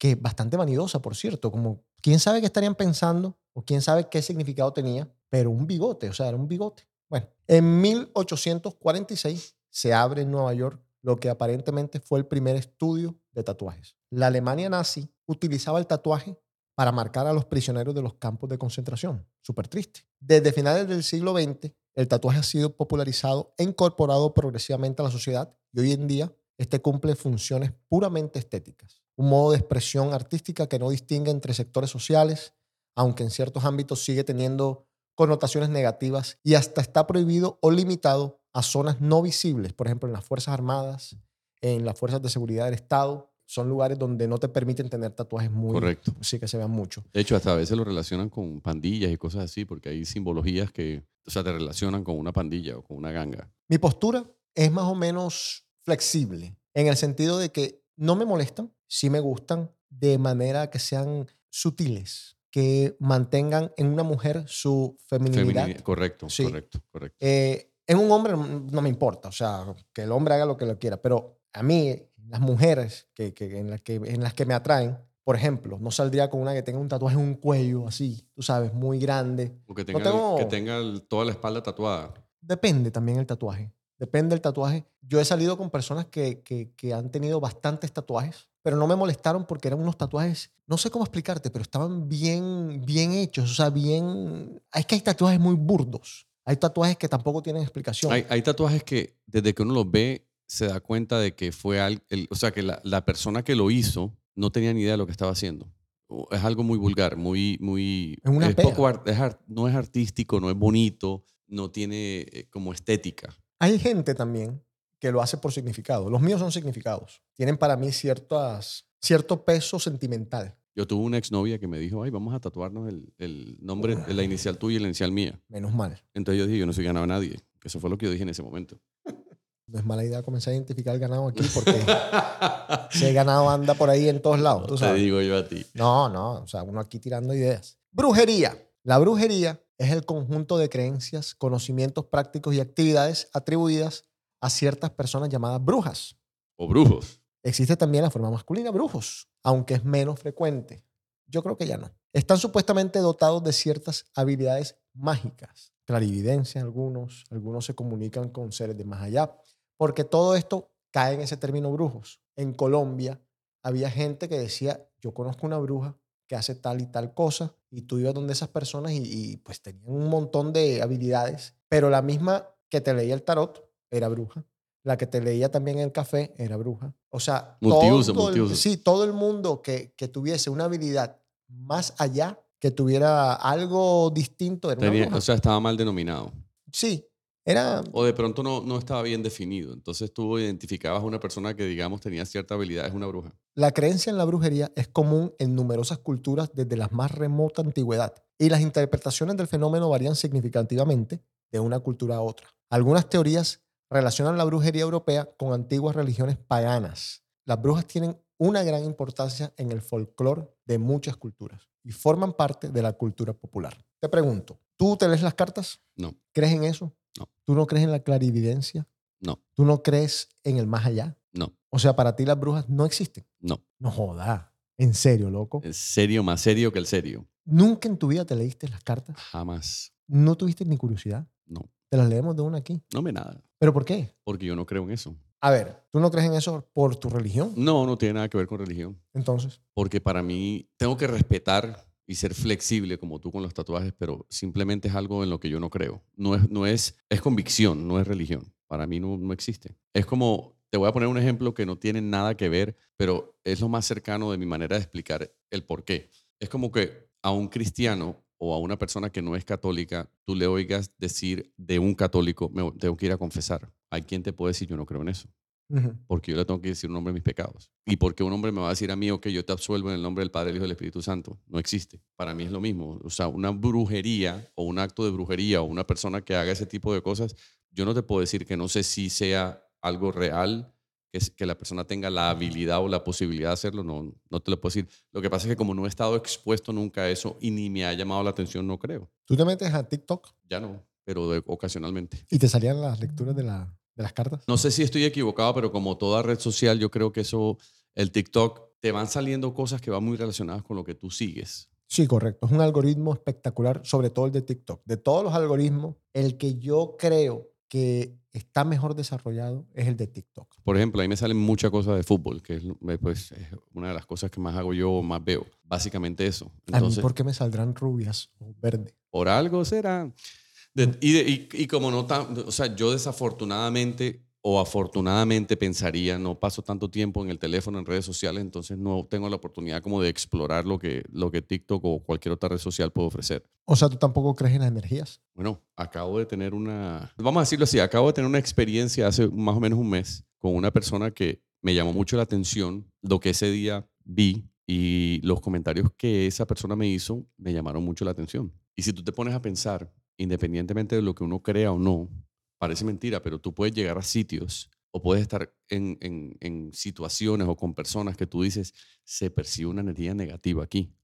Que bastante vanidosa, por cierto. Como, quién sabe qué estarían pensando o quién sabe qué significado tenía, pero un bigote, o sea, era un bigote. Bueno, en 1846 se abre en Nueva York lo que aparentemente fue el primer estudio de tatuajes. La Alemania nazi utilizaba el tatuaje para marcar a los prisioneros de los campos de concentración. Súper triste. Desde finales del siglo XX, el tatuaje ha sido popularizado e incorporado progresivamente a la sociedad y hoy en día este cumple funciones puramente estéticas. Un modo de expresión artística que no distingue entre sectores sociales, aunque en ciertos ámbitos sigue teniendo connotaciones negativas y hasta está prohibido o limitado a zonas no visibles, por ejemplo, en las Fuerzas Armadas, en las Fuerzas de Seguridad del Estado. Son lugares donde no te permiten tener tatuajes muy... Correcto. Sí, que se vean mucho. De hecho, hasta a veces lo relacionan con pandillas y cosas así, porque hay simbologías que, o sea, te relacionan con una pandilla o con una ganga. Mi postura es más o menos flexible, en el sentido de que no me molestan, sí me gustan, de manera que sean sutiles, que mantengan en una mujer su feminidad. Correcto, Sí. correcto, correcto. Eh, en un hombre no me importa, o sea, que el hombre haga lo que lo quiera, pero a mí, las mujeres que, que- en, las que, en las que me atraen, por ejemplo, no saldría con una que tenga un tatuaje en un cuello así, tú sabes, muy grande. O que no tenga, tengo- que tenga toda la espalda tatuada. Depende también el tatuaje. Depende del tatuaje. Yo he salido con personas que, que, que han tenido bastantes tatuajes, pero no me molestaron porque eran unos tatuajes, no sé cómo explicarte, pero estaban bien, bien hechos. O sea, bien... Es que hay tatuajes muy burdos. Hay tatuajes que tampoco tienen explicación. Hay, hay tatuajes que desde que uno los ve se da cuenta de que fue al, el- o sea, que la, la persona que lo hizo no tenía ni idea de lo que estaba haciendo. es algo muy vulgar, muy, muy... Es una pega. poco art- es art- no es artístico, no es bonito, no tiene eh, como estética. Hay gente también que lo hace por significado. Los míos son significados. Tienen para mí ciertas, cierto peso sentimental. Yo tuve una exnovia que me dijo, ay, vamos a tatuarnos el, el nombre, la inicial tuya y la inicial mía. Menos mal. Entonces yo dije, yo no soy ganado a nadie. Eso fue lo que yo dije en ese momento. No es mala idea comenzar a identificar el ganado aquí porque ese ganado anda por ahí en todos lados. tú Te digo yo a ti. No, no, o sea, uno aquí tirando ideas. Brujería. La brujería es el conjunto de creencias, conocimientos prácticos y actividades atribuidas a ciertas personas llamadas brujas. O brujos. Existe también la forma masculina, brujos, aunque es menos frecuente. Yo creo que ya no. Están supuestamente dotados de ciertas habilidades mágicas, clarividencia algunos, algunos se comunican con seres de más allá, porque todo esto cae en ese término brujos. En Colombia había gente que decía, yo conozco una bruja que hace tal y tal cosa, y tú ibas donde esas personas y, y, pues tenían un montón de habilidades, pero la misma que te leía el tarot era bruja. La que te leía también el café era bruja. O sea, Multiuso, todo el- sí, todo el mundo que, que tuviese una habilidad más allá, que tuviera algo distinto, era una bruja. o sea, estaba mal denominado. sí, era... O de pronto no, no estaba bien definido. Entonces tú identificabas a una persona que, digamos, tenía cierta habilidad, es una bruja. La creencia en la brujería es común en numerosas culturas desde la más remota antigüedad y las interpretaciones del fenómeno varían significativamente de una cultura a otra. Algunas teorías relacionan la brujería europea con antiguas religiones paganas. Las brujas tienen una gran importancia en el folclore de muchas culturas y forman parte de la cultura popular. Te pregunto, ¿tú te lees las cartas? No, ¿Crees en eso? No. ¿Tú no crees en la clarividencia? no, ¿Tú no crees en el más allá? no, O sea, para ti las brujas no existen. no. No joda. En serio, loco. Es serio, más serio que el serio. ¿Nunca en tu vida te leíste las cartas? Jamás. ¿No tuviste ni curiosidad? No. Te las leemos de una aquí. No me nada. ¿Pero por qué? Porque yo no creo en eso. A ver, ¿tú no crees en eso por tu religión? No, no tiene nada que ver con religión. Entonces, Porque para mí tengo que respetar y ser flexible como tú con los tatuajes, pero simplemente es algo en lo que yo no creo. No es, no es, es convicción, no es religión. Para mí no, no existe. Es como, te voy a poner un ejemplo que no tiene nada que ver, pero es lo más cercano de mi manera de explicar el por qué. Es como que a un cristiano o a una persona que no es católica, tú le oigas decir de un católico, me tengo que ir a confesar. Hay quien te puede decir, yo no creo en eso porque yo le tengo que decir un nombre de mis pecados. Y porque un hombre me va a decir a mí, ok, yo te absuelvo en el nombre del Padre, Hijo y del Espíritu Santo. No existe. Para mí es lo mismo. O sea, una brujería o un acto de brujería o una persona que haga ese tipo de cosas, yo no te puedo decir que no sé si sea algo real, que, que la persona tenga la habilidad o la posibilidad de hacerlo, no, no te lo puedo decir. Lo que pasa es que como no he estado expuesto nunca a eso y ni me ha llamado la atención, no creo. tú te metes a TikTok Ya no, pero de- ocasionalmente. y te salían las lecturas de, la, de las cartas. No sé si estoy equivocado, pero como toda red social, yo creo que eso, el TikTok, te van saliendo cosas que van muy relacionadas con lo que tú sigues. Sí, correcto. Es un algoritmo espectacular, sobre todo el de TikTok. De todos los algoritmos, el que yo creo que está mejor desarrollado es el de TikTok. Por ejemplo, ahí me salen muchas cosas de fútbol, que es, eh, pues, es una de las cosas que más hago yo o más veo. Básicamente eso. a mí, Entonces, ¿por qué me saldrán rubias o verde? por algo será. De- y, de- y- y como no tan, o sea, yo desafortunadamente o afortunadamente pensaría, no paso tanto tiempo en el teléfono, en redes sociales, entonces no tengo la oportunidad como de explorar lo que, lo que TikTok o cualquier otra red social puede ofrecer. O sea, tú tampoco crees en las energías. Bueno, acabo de tener una, vamos a decirlo así, acabo de tener una experiencia hace más o menos un mes con una persona que me llamó mucho la atención, lo que ese día vi y los comentarios que esa persona me hizo me llamaron mucho la atención. Y si tú te pones a pensar, independientemente de lo que uno crea o no, parece mentira, pero tú puedes llegar a sitios o puedes estar en, en- en situaciones o con personas que tú dices, se percibe una energía negativa aquí.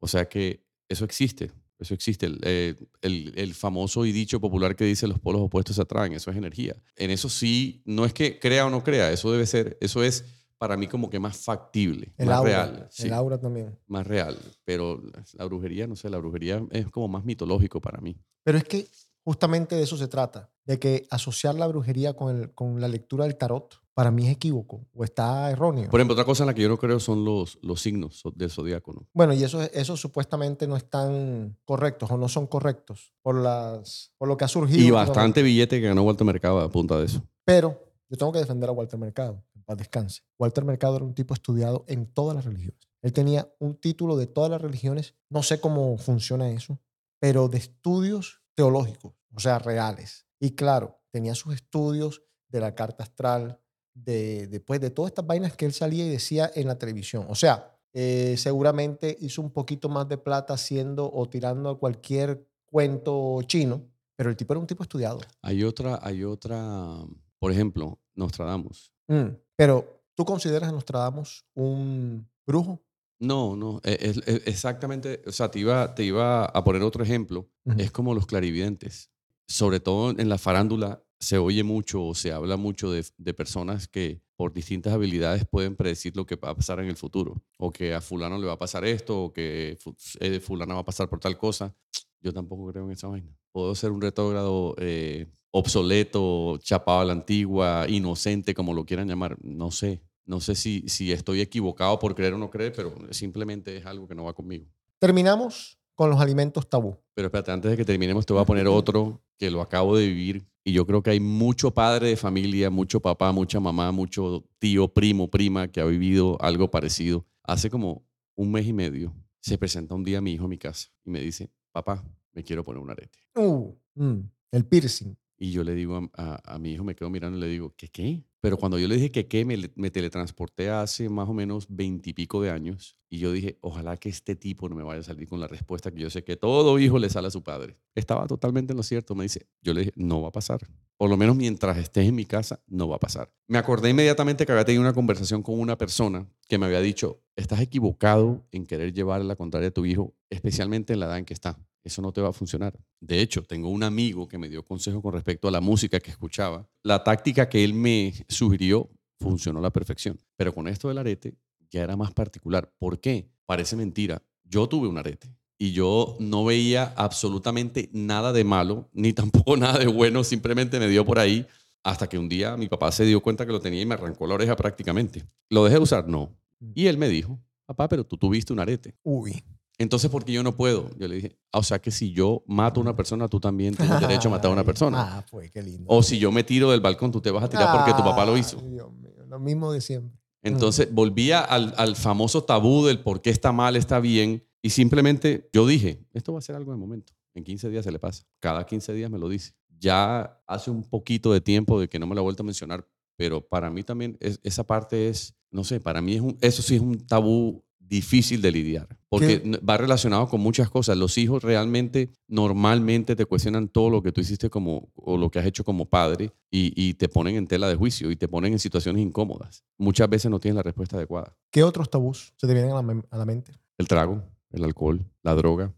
O sea que eso existe, eso existe. El, eh, el- el famoso y dicho popular que dice los polos opuestos se atraen, eso es energía. En eso sí, no es que crea o no crea, eso debe ser, eso es para mí como que más factible, El más aura. real. sí, El aura también. Más real. Pero la brujería, no sé, la brujería es como más mitológico para mí. Pero es que justamente de eso se trata, de que asociar la brujería con, el- con la lectura del tarot, para mí es equívoco o está erróneo. Por ejemplo, otra cosa en la que yo no creo son los, los signos del zodiaco. ¿no? Bueno, y eso, eso supuestamente no están correctos o no son correctos por, las, por lo que ha surgido. Y bastante billete que ganó Walter Mercado a punta de eso. Pero yo tengo que defender a Walter Mercado, en paz descanse. Walter Mercado era un tipo estudiado en todas las religiones. Él tenía un título de todas las religiones, no sé cómo funciona eso, pero de estudios teológicos, o sea, reales. Y claro, tenía sus estudios de la carta astral, de, después de todas estas vainas que él salía y decía en la televisión. O sea, eh, seguramente hizo un poquito más de plata haciendo o tirando a cualquier cuento chino, pero el tipo era un tipo estudiado. Hay otra, hay otra, por ejemplo, Nostradamus. Mm, Pero, ¿tú consideras a Nostradamus un brujo? No, no, e- es, es exactamente, o sea, te iba, te iba a poner otro ejemplo, es como los clarividentes. Sobre todo en la farándula se oye mucho o se habla mucho de, de personas que por distintas habilidades pueden predecir lo que va a pasar en el futuro, o que a fulano le va a pasar esto, o que eh, fulana va a pasar por tal cosa. Yo tampoco creo en esa vaina. Puedo ser un retrógrado eh, obsoleto, chapado a la antigua, inocente, como lo quieran llamar. No sé. No sé si, si estoy equivocado por creer o no creer, pero simplemente es algo que no va conmigo. Terminamos con los alimentos tabú. Pero espérate, antes de que terminemos, te voy a poner otro que lo acabo de vivir. Y yo creo que hay mucho padre de familia, mucho papá, mucha mamá, mucho tío, primo, prima que ha vivido algo parecido. Hace como un mes y medio se presenta un día mi hijo a mi casa y me dice, papá, me quiero poner un arete. Uh, mm, el piercing. Y yo le digo a, a- a mi hijo, me quedo mirando y le digo, ¿qué qué? Pero cuando yo le dije que qué, me, me teletransporté hace más o menos veintipico de años. Y yo dije, ojalá que este tipo no me vaya a salir con la respuesta que yo sé que todo hijo le sale a su padre. Estaba totalmente en lo cierto. Me dice, yo le dije, no va a pasar. Por lo menos mientras estés en mi casa, no va a pasar. Me acordé inmediatamente que había tenido una conversación con una persona que me había dicho, estás equivocado en querer llevar la contraria a tu hijo, especialmente en la edad en que está. Eso no te va a funcionar. De hecho, tengo un amigo que me dio consejo con respecto a la música que escuchaba. La táctica que él me sugirió funcionó a la perfección. Pero con esto del arete ya era más particular. ¿Por qué? Parece mentira. Yo tuve un arete y yo no veía absolutamente nada de malo, ni tampoco nada de bueno, simplemente me dio por ahí hasta que un día mi papá se dio cuenta que lo tenía y me arrancó la oreja prácticamente. ¿Lo dejé de usar? No. Y él me dijo, papá, pero tú tuviste un arete. Uy. Entonces, ¿por qué yo no puedo? Yo le dije, ah, o sea que si yo mato a una persona, tú también tienes derecho a matar a una persona. Ah, pues qué lindo. O si yo me tiro del balcón, tú te vas a tirar porque tu papá lo hizo. Dios mío, lo mismo de siempre. Entonces, volvía al, al famoso tabú del por qué está mal, está bien. Y simplemente yo dije, esto va a ser algo de momento. En 15 días se le pasa. Cada 15 días me lo dice. Ya hace un poquito de tiempo de que no me lo he vuelto a mencionar, pero para mí también es- esa parte es, no sé, para mí es un- eso sí es un tabú difícil de lidiar, porque va relacionado con muchas cosas. Los hijos realmente normalmente te cuestionan todo lo que tú hiciste como, o lo que has hecho como padre y, y te ponen en tela de juicio y te ponen en situaciones incómodas. Muchas veces no tienes la respuesta adecuada. ¿Qué otros tabús se te vienen a la, mem- a la mente? El trago, el alcohol, la droga,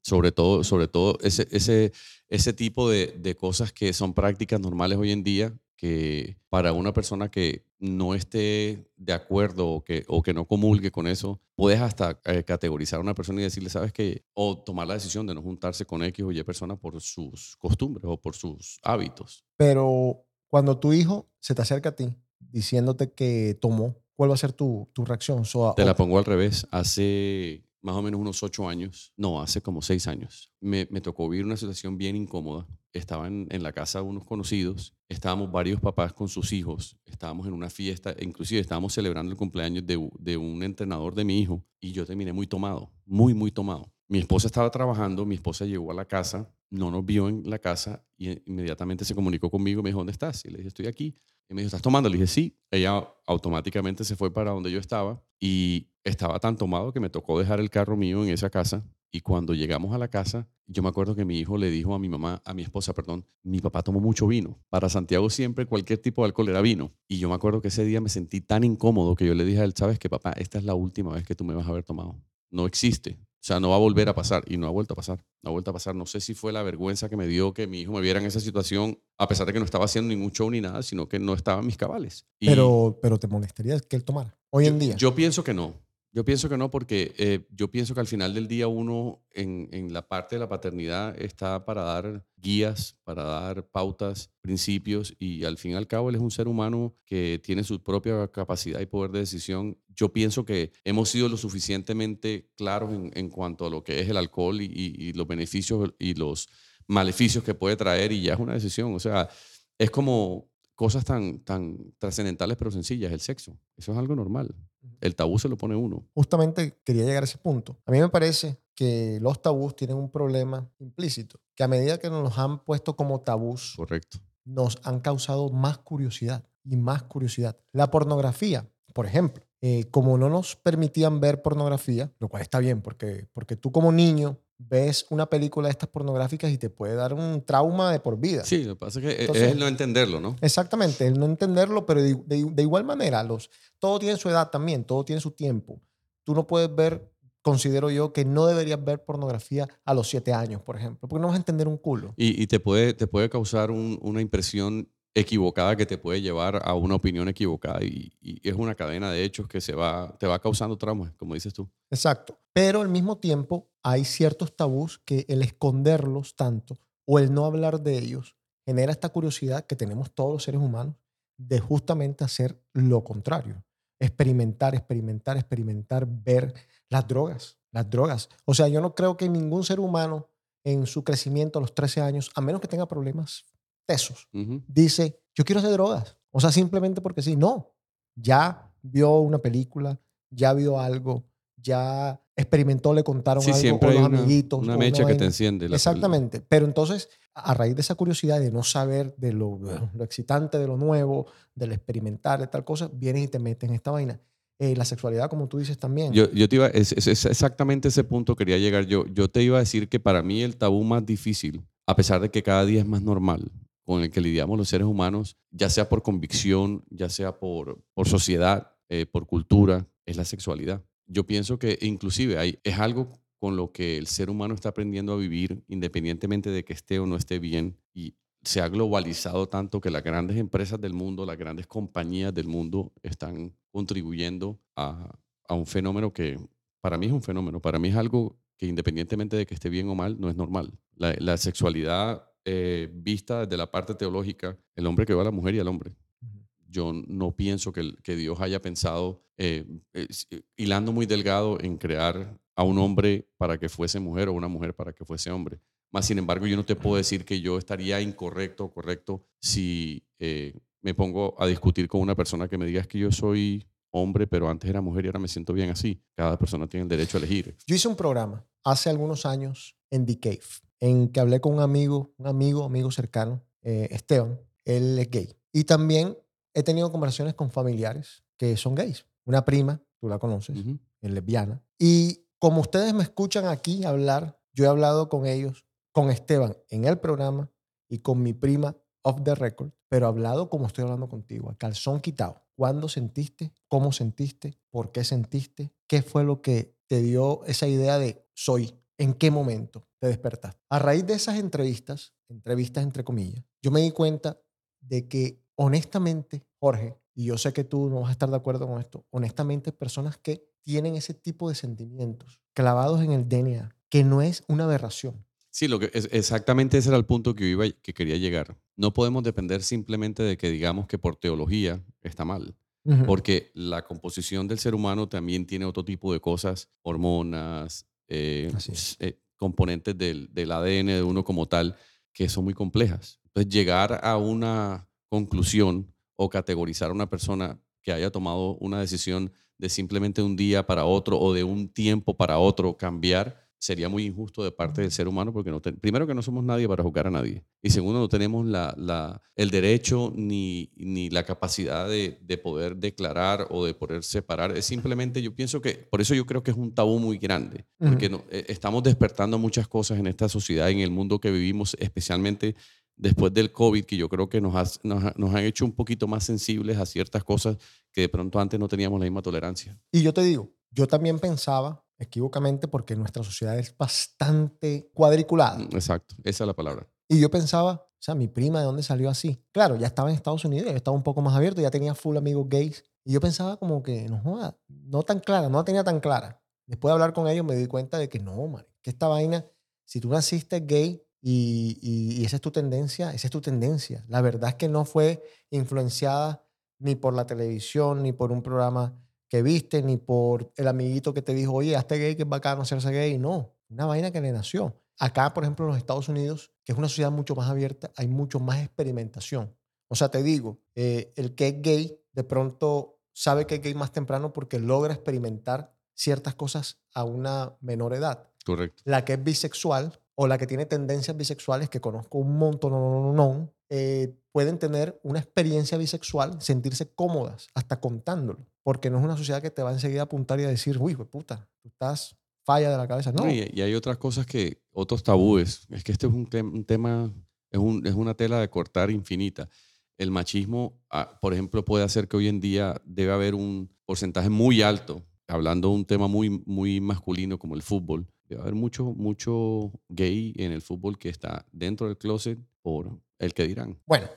sobre todo, sobre todo ese, ese, ese tipo de, de cosas que son prácticas normales hoy en día que para una persona que no esté de acuerdo o que, o que no comulgue con eso, puedes hasta eh, categorizar a una persona y decirle, ¿sabes qué? O tomar la decisión de no juntarse con X o Y persona por sus costumbres o por sus hábitos. Pero cuando tu hijo se te acerca a ti diciéndote que tomó, ¿cuál va a ser tu, tu reacción? So, Te la pongo al revés. Hace más o menos unos ocho años, no, hace como seis años, me, tocó vivir una situación bien incómoda. Estaba en, la casa de unos conocidos, estábamos varios papás con sus hijos, estábamos en una fiesta, inclusive estábamos celebrando el cumpleaños de, de un entrenador de mi hijo y yo terminé muy tomado, muy, muy tomado. Mi esposa estaba trabajando, mi esposa llegó a la casa, no nos vio en la casa y inmediatamente se comunicó conmigo, me dijo, ¿dónde estás? Y le dije, estoy aquí. Y me dijo, ¿estás tomando? Le dije, sí. Ella automáticamente se fue para donde yo estaba y estaba tan tomado que me tocó dejar el carro mío en esa casa. Y cuando llegamos a la casa, yo me acuerdo que mi hijo le dijo a mi mamá, a mi esposa, perdón, mi papá tomó mucho vino. Para Santiago siempre cualquier tipo de alcohol era vino. Y yo me acuerdo que ese día me sentí tan incómodo que yo le dije a él, sabes que papá, esta es la última vez que tú me vas a haber tomado. No existe. O sea, no va a volver a pasar. Y no ha vuelto a pasar. No ha vuelto a pasar. No sé si fue la vergüenza que me dio que mi hijo me viera en esa situación, a pesar de que no estaba haciendo ningún show ni nada, sino que no estaba en mis cabales. Y pero, pero te molestaría que él tomara. Hoy yo, en día. Yo pienso que no. Yo pienso que no porque eh, yo pienso que al final del día uno en, en la parte de la paternidad está para dar guías, para dar pautas, principios y al fin y al cabo él es un ser humano que tiene su propia capacidad y poder de decisión. Yo pienso que hemos sido lo suficientemente claros en, en cuanto a lo que es el alcohol y, y- y los beneficios y los maleficios que puede traer y ya es una decisión. O sea, es como cosas tan, tan trascendentales pero sencillas, el sexo. Eso es algo normal. El tabú se lo pone uno. Justamente quería llegar a ese punto. A mí me parece que los tabús tienen un problema implícito, que a medida que nos los han puesto como tabús, Correcto. nos han causado más curiosidad y más curiosidad. La pornografía, por ejemplo, eh, como no nos permitían ver pornografía, lo cual está bien, porque, porque tú como niño ves una película de estas pornográficas y te puede dar un trauma de por vida. Sí, lo que pasa es que Entonces- es el no entenderlo, ¿no? Exactamente, el no entenderlo, pero de, de- de igual manera, los, todo tiene su edad también, todo tiene su tiempo. Tú no puedes ver, considero yo, que no deberías ver pornografía a los siete años, por ejemplo, porque no vas a entender un culo. Y, y te, puede, te puede causar un- una impresión equivocada que te puede llevar a una opinión equivocada y, es una cadena de hechos que se va, te va causando traumas, como dices tú. Exacto. Pero al mismo tiempo hay ciertos tabús que el esconderlos tanto o el no hablar de ellos genera esta curiosidad que tenemos todos los seres humanos de justamente hacer lo contrario. Experimentar, experimentar, experimentar, ver las drogas, las drogas. O sea, yo no creo que ningún ser humano en su crecimiento a los 13 años, a menos que tenga problemas tesos, dice, yo quiero hacer drogas. O sea, simplemente porque sí. No, ya vio una película, ya vio algo, ya experimentó, le contaron Sí, algo siempre con los una, amiguitos. una mecha que te enciende. la- Exactamente. Pero entonces, a raíz de esa curiosidad de no saber de lo, lo excitante de lo nuevo, del experimentar, de tal cosa, vienes y te metes en esta vaina. Eh, la sexualidad, como tú dices también. Yo, yo te iba, es, es- es exactamente ese punto quería llegar yo. Yo te iba a decir que para mí el tabú más difícil, a pesar de que cada día es más normal, con el que lidiamos los seres humanos, ya sea por convicción, ya sea por, por sociedad, eh, por cultura, es la sexualidad. Yo pienso que inclusive hay, es algo con lo que el ser humano está aprendiendo a vivir independientemente de que esté o no esté bien y se ha globalizado tanto que las grandes empresas del mundo, las grandes compañías del mundo están contribuyendo a, a un fenómeno que para mí es un fenómeno, para mí es algo que independientemente de que esté bien o mal, no es normal. La, la sexualidad eh, vista desde la parte teológica, el hombre que va a la mujer y al hombre. Yo no pienso que, que Dios haya pensado, eh, eh, hilando muy delgado, en crear a un hombre para que fuese mujer o una mujer para que fuese hombre. Más sin embargo, yo no te puedo decir que yo estaría incorrecto o correcto si me pongo a discutir con una persona que me diga "Es que yo soy hombre, pero antes era mujer y ahora me siento bien así. Cada persona tiene el derecho a elegir. Yo hice un programa hace algunos años en The Cave, en que hablé con un amigo, un amigo, amigo cercano, eh, Esteban, él es gay. Y también he tenido conversaciones con familiares que son gays. Una prima, tú la conoces, Ujú. es lesbiana. Y como ustedes me escuchan aquí hablar, yo he hablado con ellos, con Esteban en el programa y con mi prima off the record, pero hablado como estoy hablando contigo, a calzón quitado. ¿Cuándo sentiste? ¿Cómo sentiste? ¿Por qué sentiste? ¿Qué fue lo que te dio esa idea de soy? ¿En qué momento te despertaste? A raíz de esas entrevistas, entrevistas entre comillas, yo me di cuenta de que honestamente, Jorge, y yo sé que tú no vas a estar de acuerdo con esto, honestamente personas que tienen ese tipo de sentimientos clavados en el DNA, que no es una aberración. Sí, lo que es, exactamente ese era el punto que, iba, que quería llegar. No podemos depender simplemente de que digamos que por teología está mal. Porque la composición del ser humano también tiene otro tipo de cosas, hormonas, eh, eh, componentes del, del ADN de uno como tal, que son muy complejas. Entonces, llegar a una conclusión o categorizar a una persona que haya tomado una decisión de simplemente un día para otro o de un tiempo para otro cambiar, sería muy injusto de parte del ser humano porque no ten- primero que no somos nadie para juzgar a nadie y segundo no tenemos la, la- el derecho ni, ni la capacidad de, de poder declarar o de poder separar. Es simplemente, yo pienso que, por eso yo creo que es un tabú muy grande, porque Ujú. no- eh, estamos despertando muchas cosas en esta sociedad, en el mundo que vivimos, especialmente después del COVID, que yo creo que nos, has- nos, ha- nos han hecho un poquito más sensibles a ciertas cosas que de pronto antes no teníamos la misma tolerancia. Y yo te digo, yo también pensaba, equivocamente, porque nuestra sociedad es bastante cuadriculada. Exacto, esa es la palabra. Y yo pensaba, o sea, mi prima, ¿de dónde salió así? Claro, ya estaba en Estados Unidos, ya estaba un poco más abierto, ya tenía full amigos gays. Y yo pensaba como que, no joda, no tan clara, no la tenía tan clara. Después de hablar con ellos me di cuenta de que no, man, que esta vaina, si tú naciste gay y, y- y esa es tu tendencia, esa es tu tendencia. La verdad es que no fue influenciada ni por la televisión, ni por un programa que viste, ni por el amiguito que te dijo, oye, hazte gay, que es bacano hacerse gay. No, una vaina que le nació. Acá, por ejemplo, en los Estados Unidos, que es una sociedad mucho más abierta, hay mucho más experimentación. O sea, te digo, eh, el que es gay de pronto sabe que es gay más temprano porque logra experimentar ciertas cosas a una menor edad. Correcto. La que es bisexual o la que tiene tendencias bisexuales, que conozco un montón, no, no, no, no, eh, pueden tener una experiencia bisexual, sentirse cómodas, hasta contándolo. Porque no es una sociedad que te va enseguida a apuntar y a decir, uy, puta, tú estás falla de la cabeza. No, No, y, y hay otras cosas que, otros tabúes. Es que este es un, un tema, es, un- es una tela de cortar infinita. El machismo, ah, por ejemplo, puede hacer que hoy en día debe haber un porcentaje muy alto, hablando de un tema muy, muy masculino como el fútbol, debe haber mucho, mucho gay en el fútbol que está dentro del closet por el que dirán. Bueno,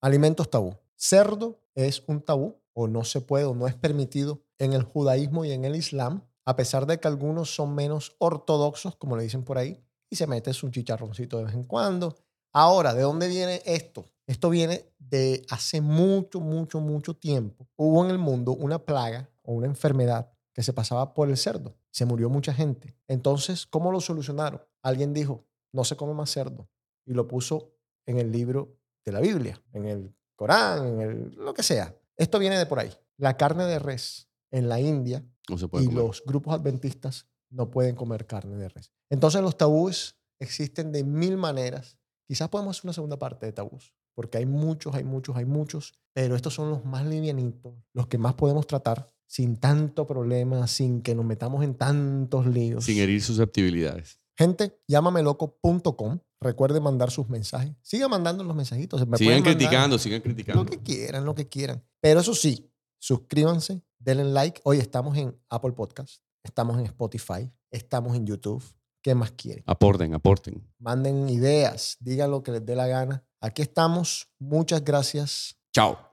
alimentos tabú. Cerdo es un tabú o no se puede o no es permitido en el judaísmo y en el islam, a pesar de que algunos son menos ortodoxos, como le dicen por ahí, y se mete un chicharroncito de vez en cuando. Ahora, ¿de dónde viene esto? Esto viene de hace mucho, mucho, mucho tiempo. Hubo en el mundo una plaga o una enfermedad que se pasaba por el cerdo. Se murió mucha gente. Entonces, ¿cómo lo solucionaron? Alguien dijo, no se come más cerdo. Y lo puso en el libro de la Biblia, en el Corán, en el, lo que sea. Esto viene de por ahí. La carne de res en la India No se puede y comer. los grupos adventistas no pueden comer carne de res. Entonces los tabúes existen de mil maneras. Quizás podemos hacer una segunda parte de tabús, porque hay muchos, hay muchos, hay muchos, pero estos son los más livianitos, los que más podemos tratar sin tanto problema, sin que nos metamos en tantos líos. Sin herir susceptibilidades. Gente, llámameloco.com. Recuerden mandar sus mensajes. Sigan mandando los mensajitos. Me Sigan criticando, sigan criticando. Lo que quieran, lo que quieran. Pero eso sí, suscríbanse, denle like. Hoy estamos en Apple Podcast, estamos en Spotify, estamos en YouTube. ¿Qué más quieren? Aporten, aporten. Manden ideas, digan lo que les dé la gana. Aquí estamos. Muchas gracias. Chao.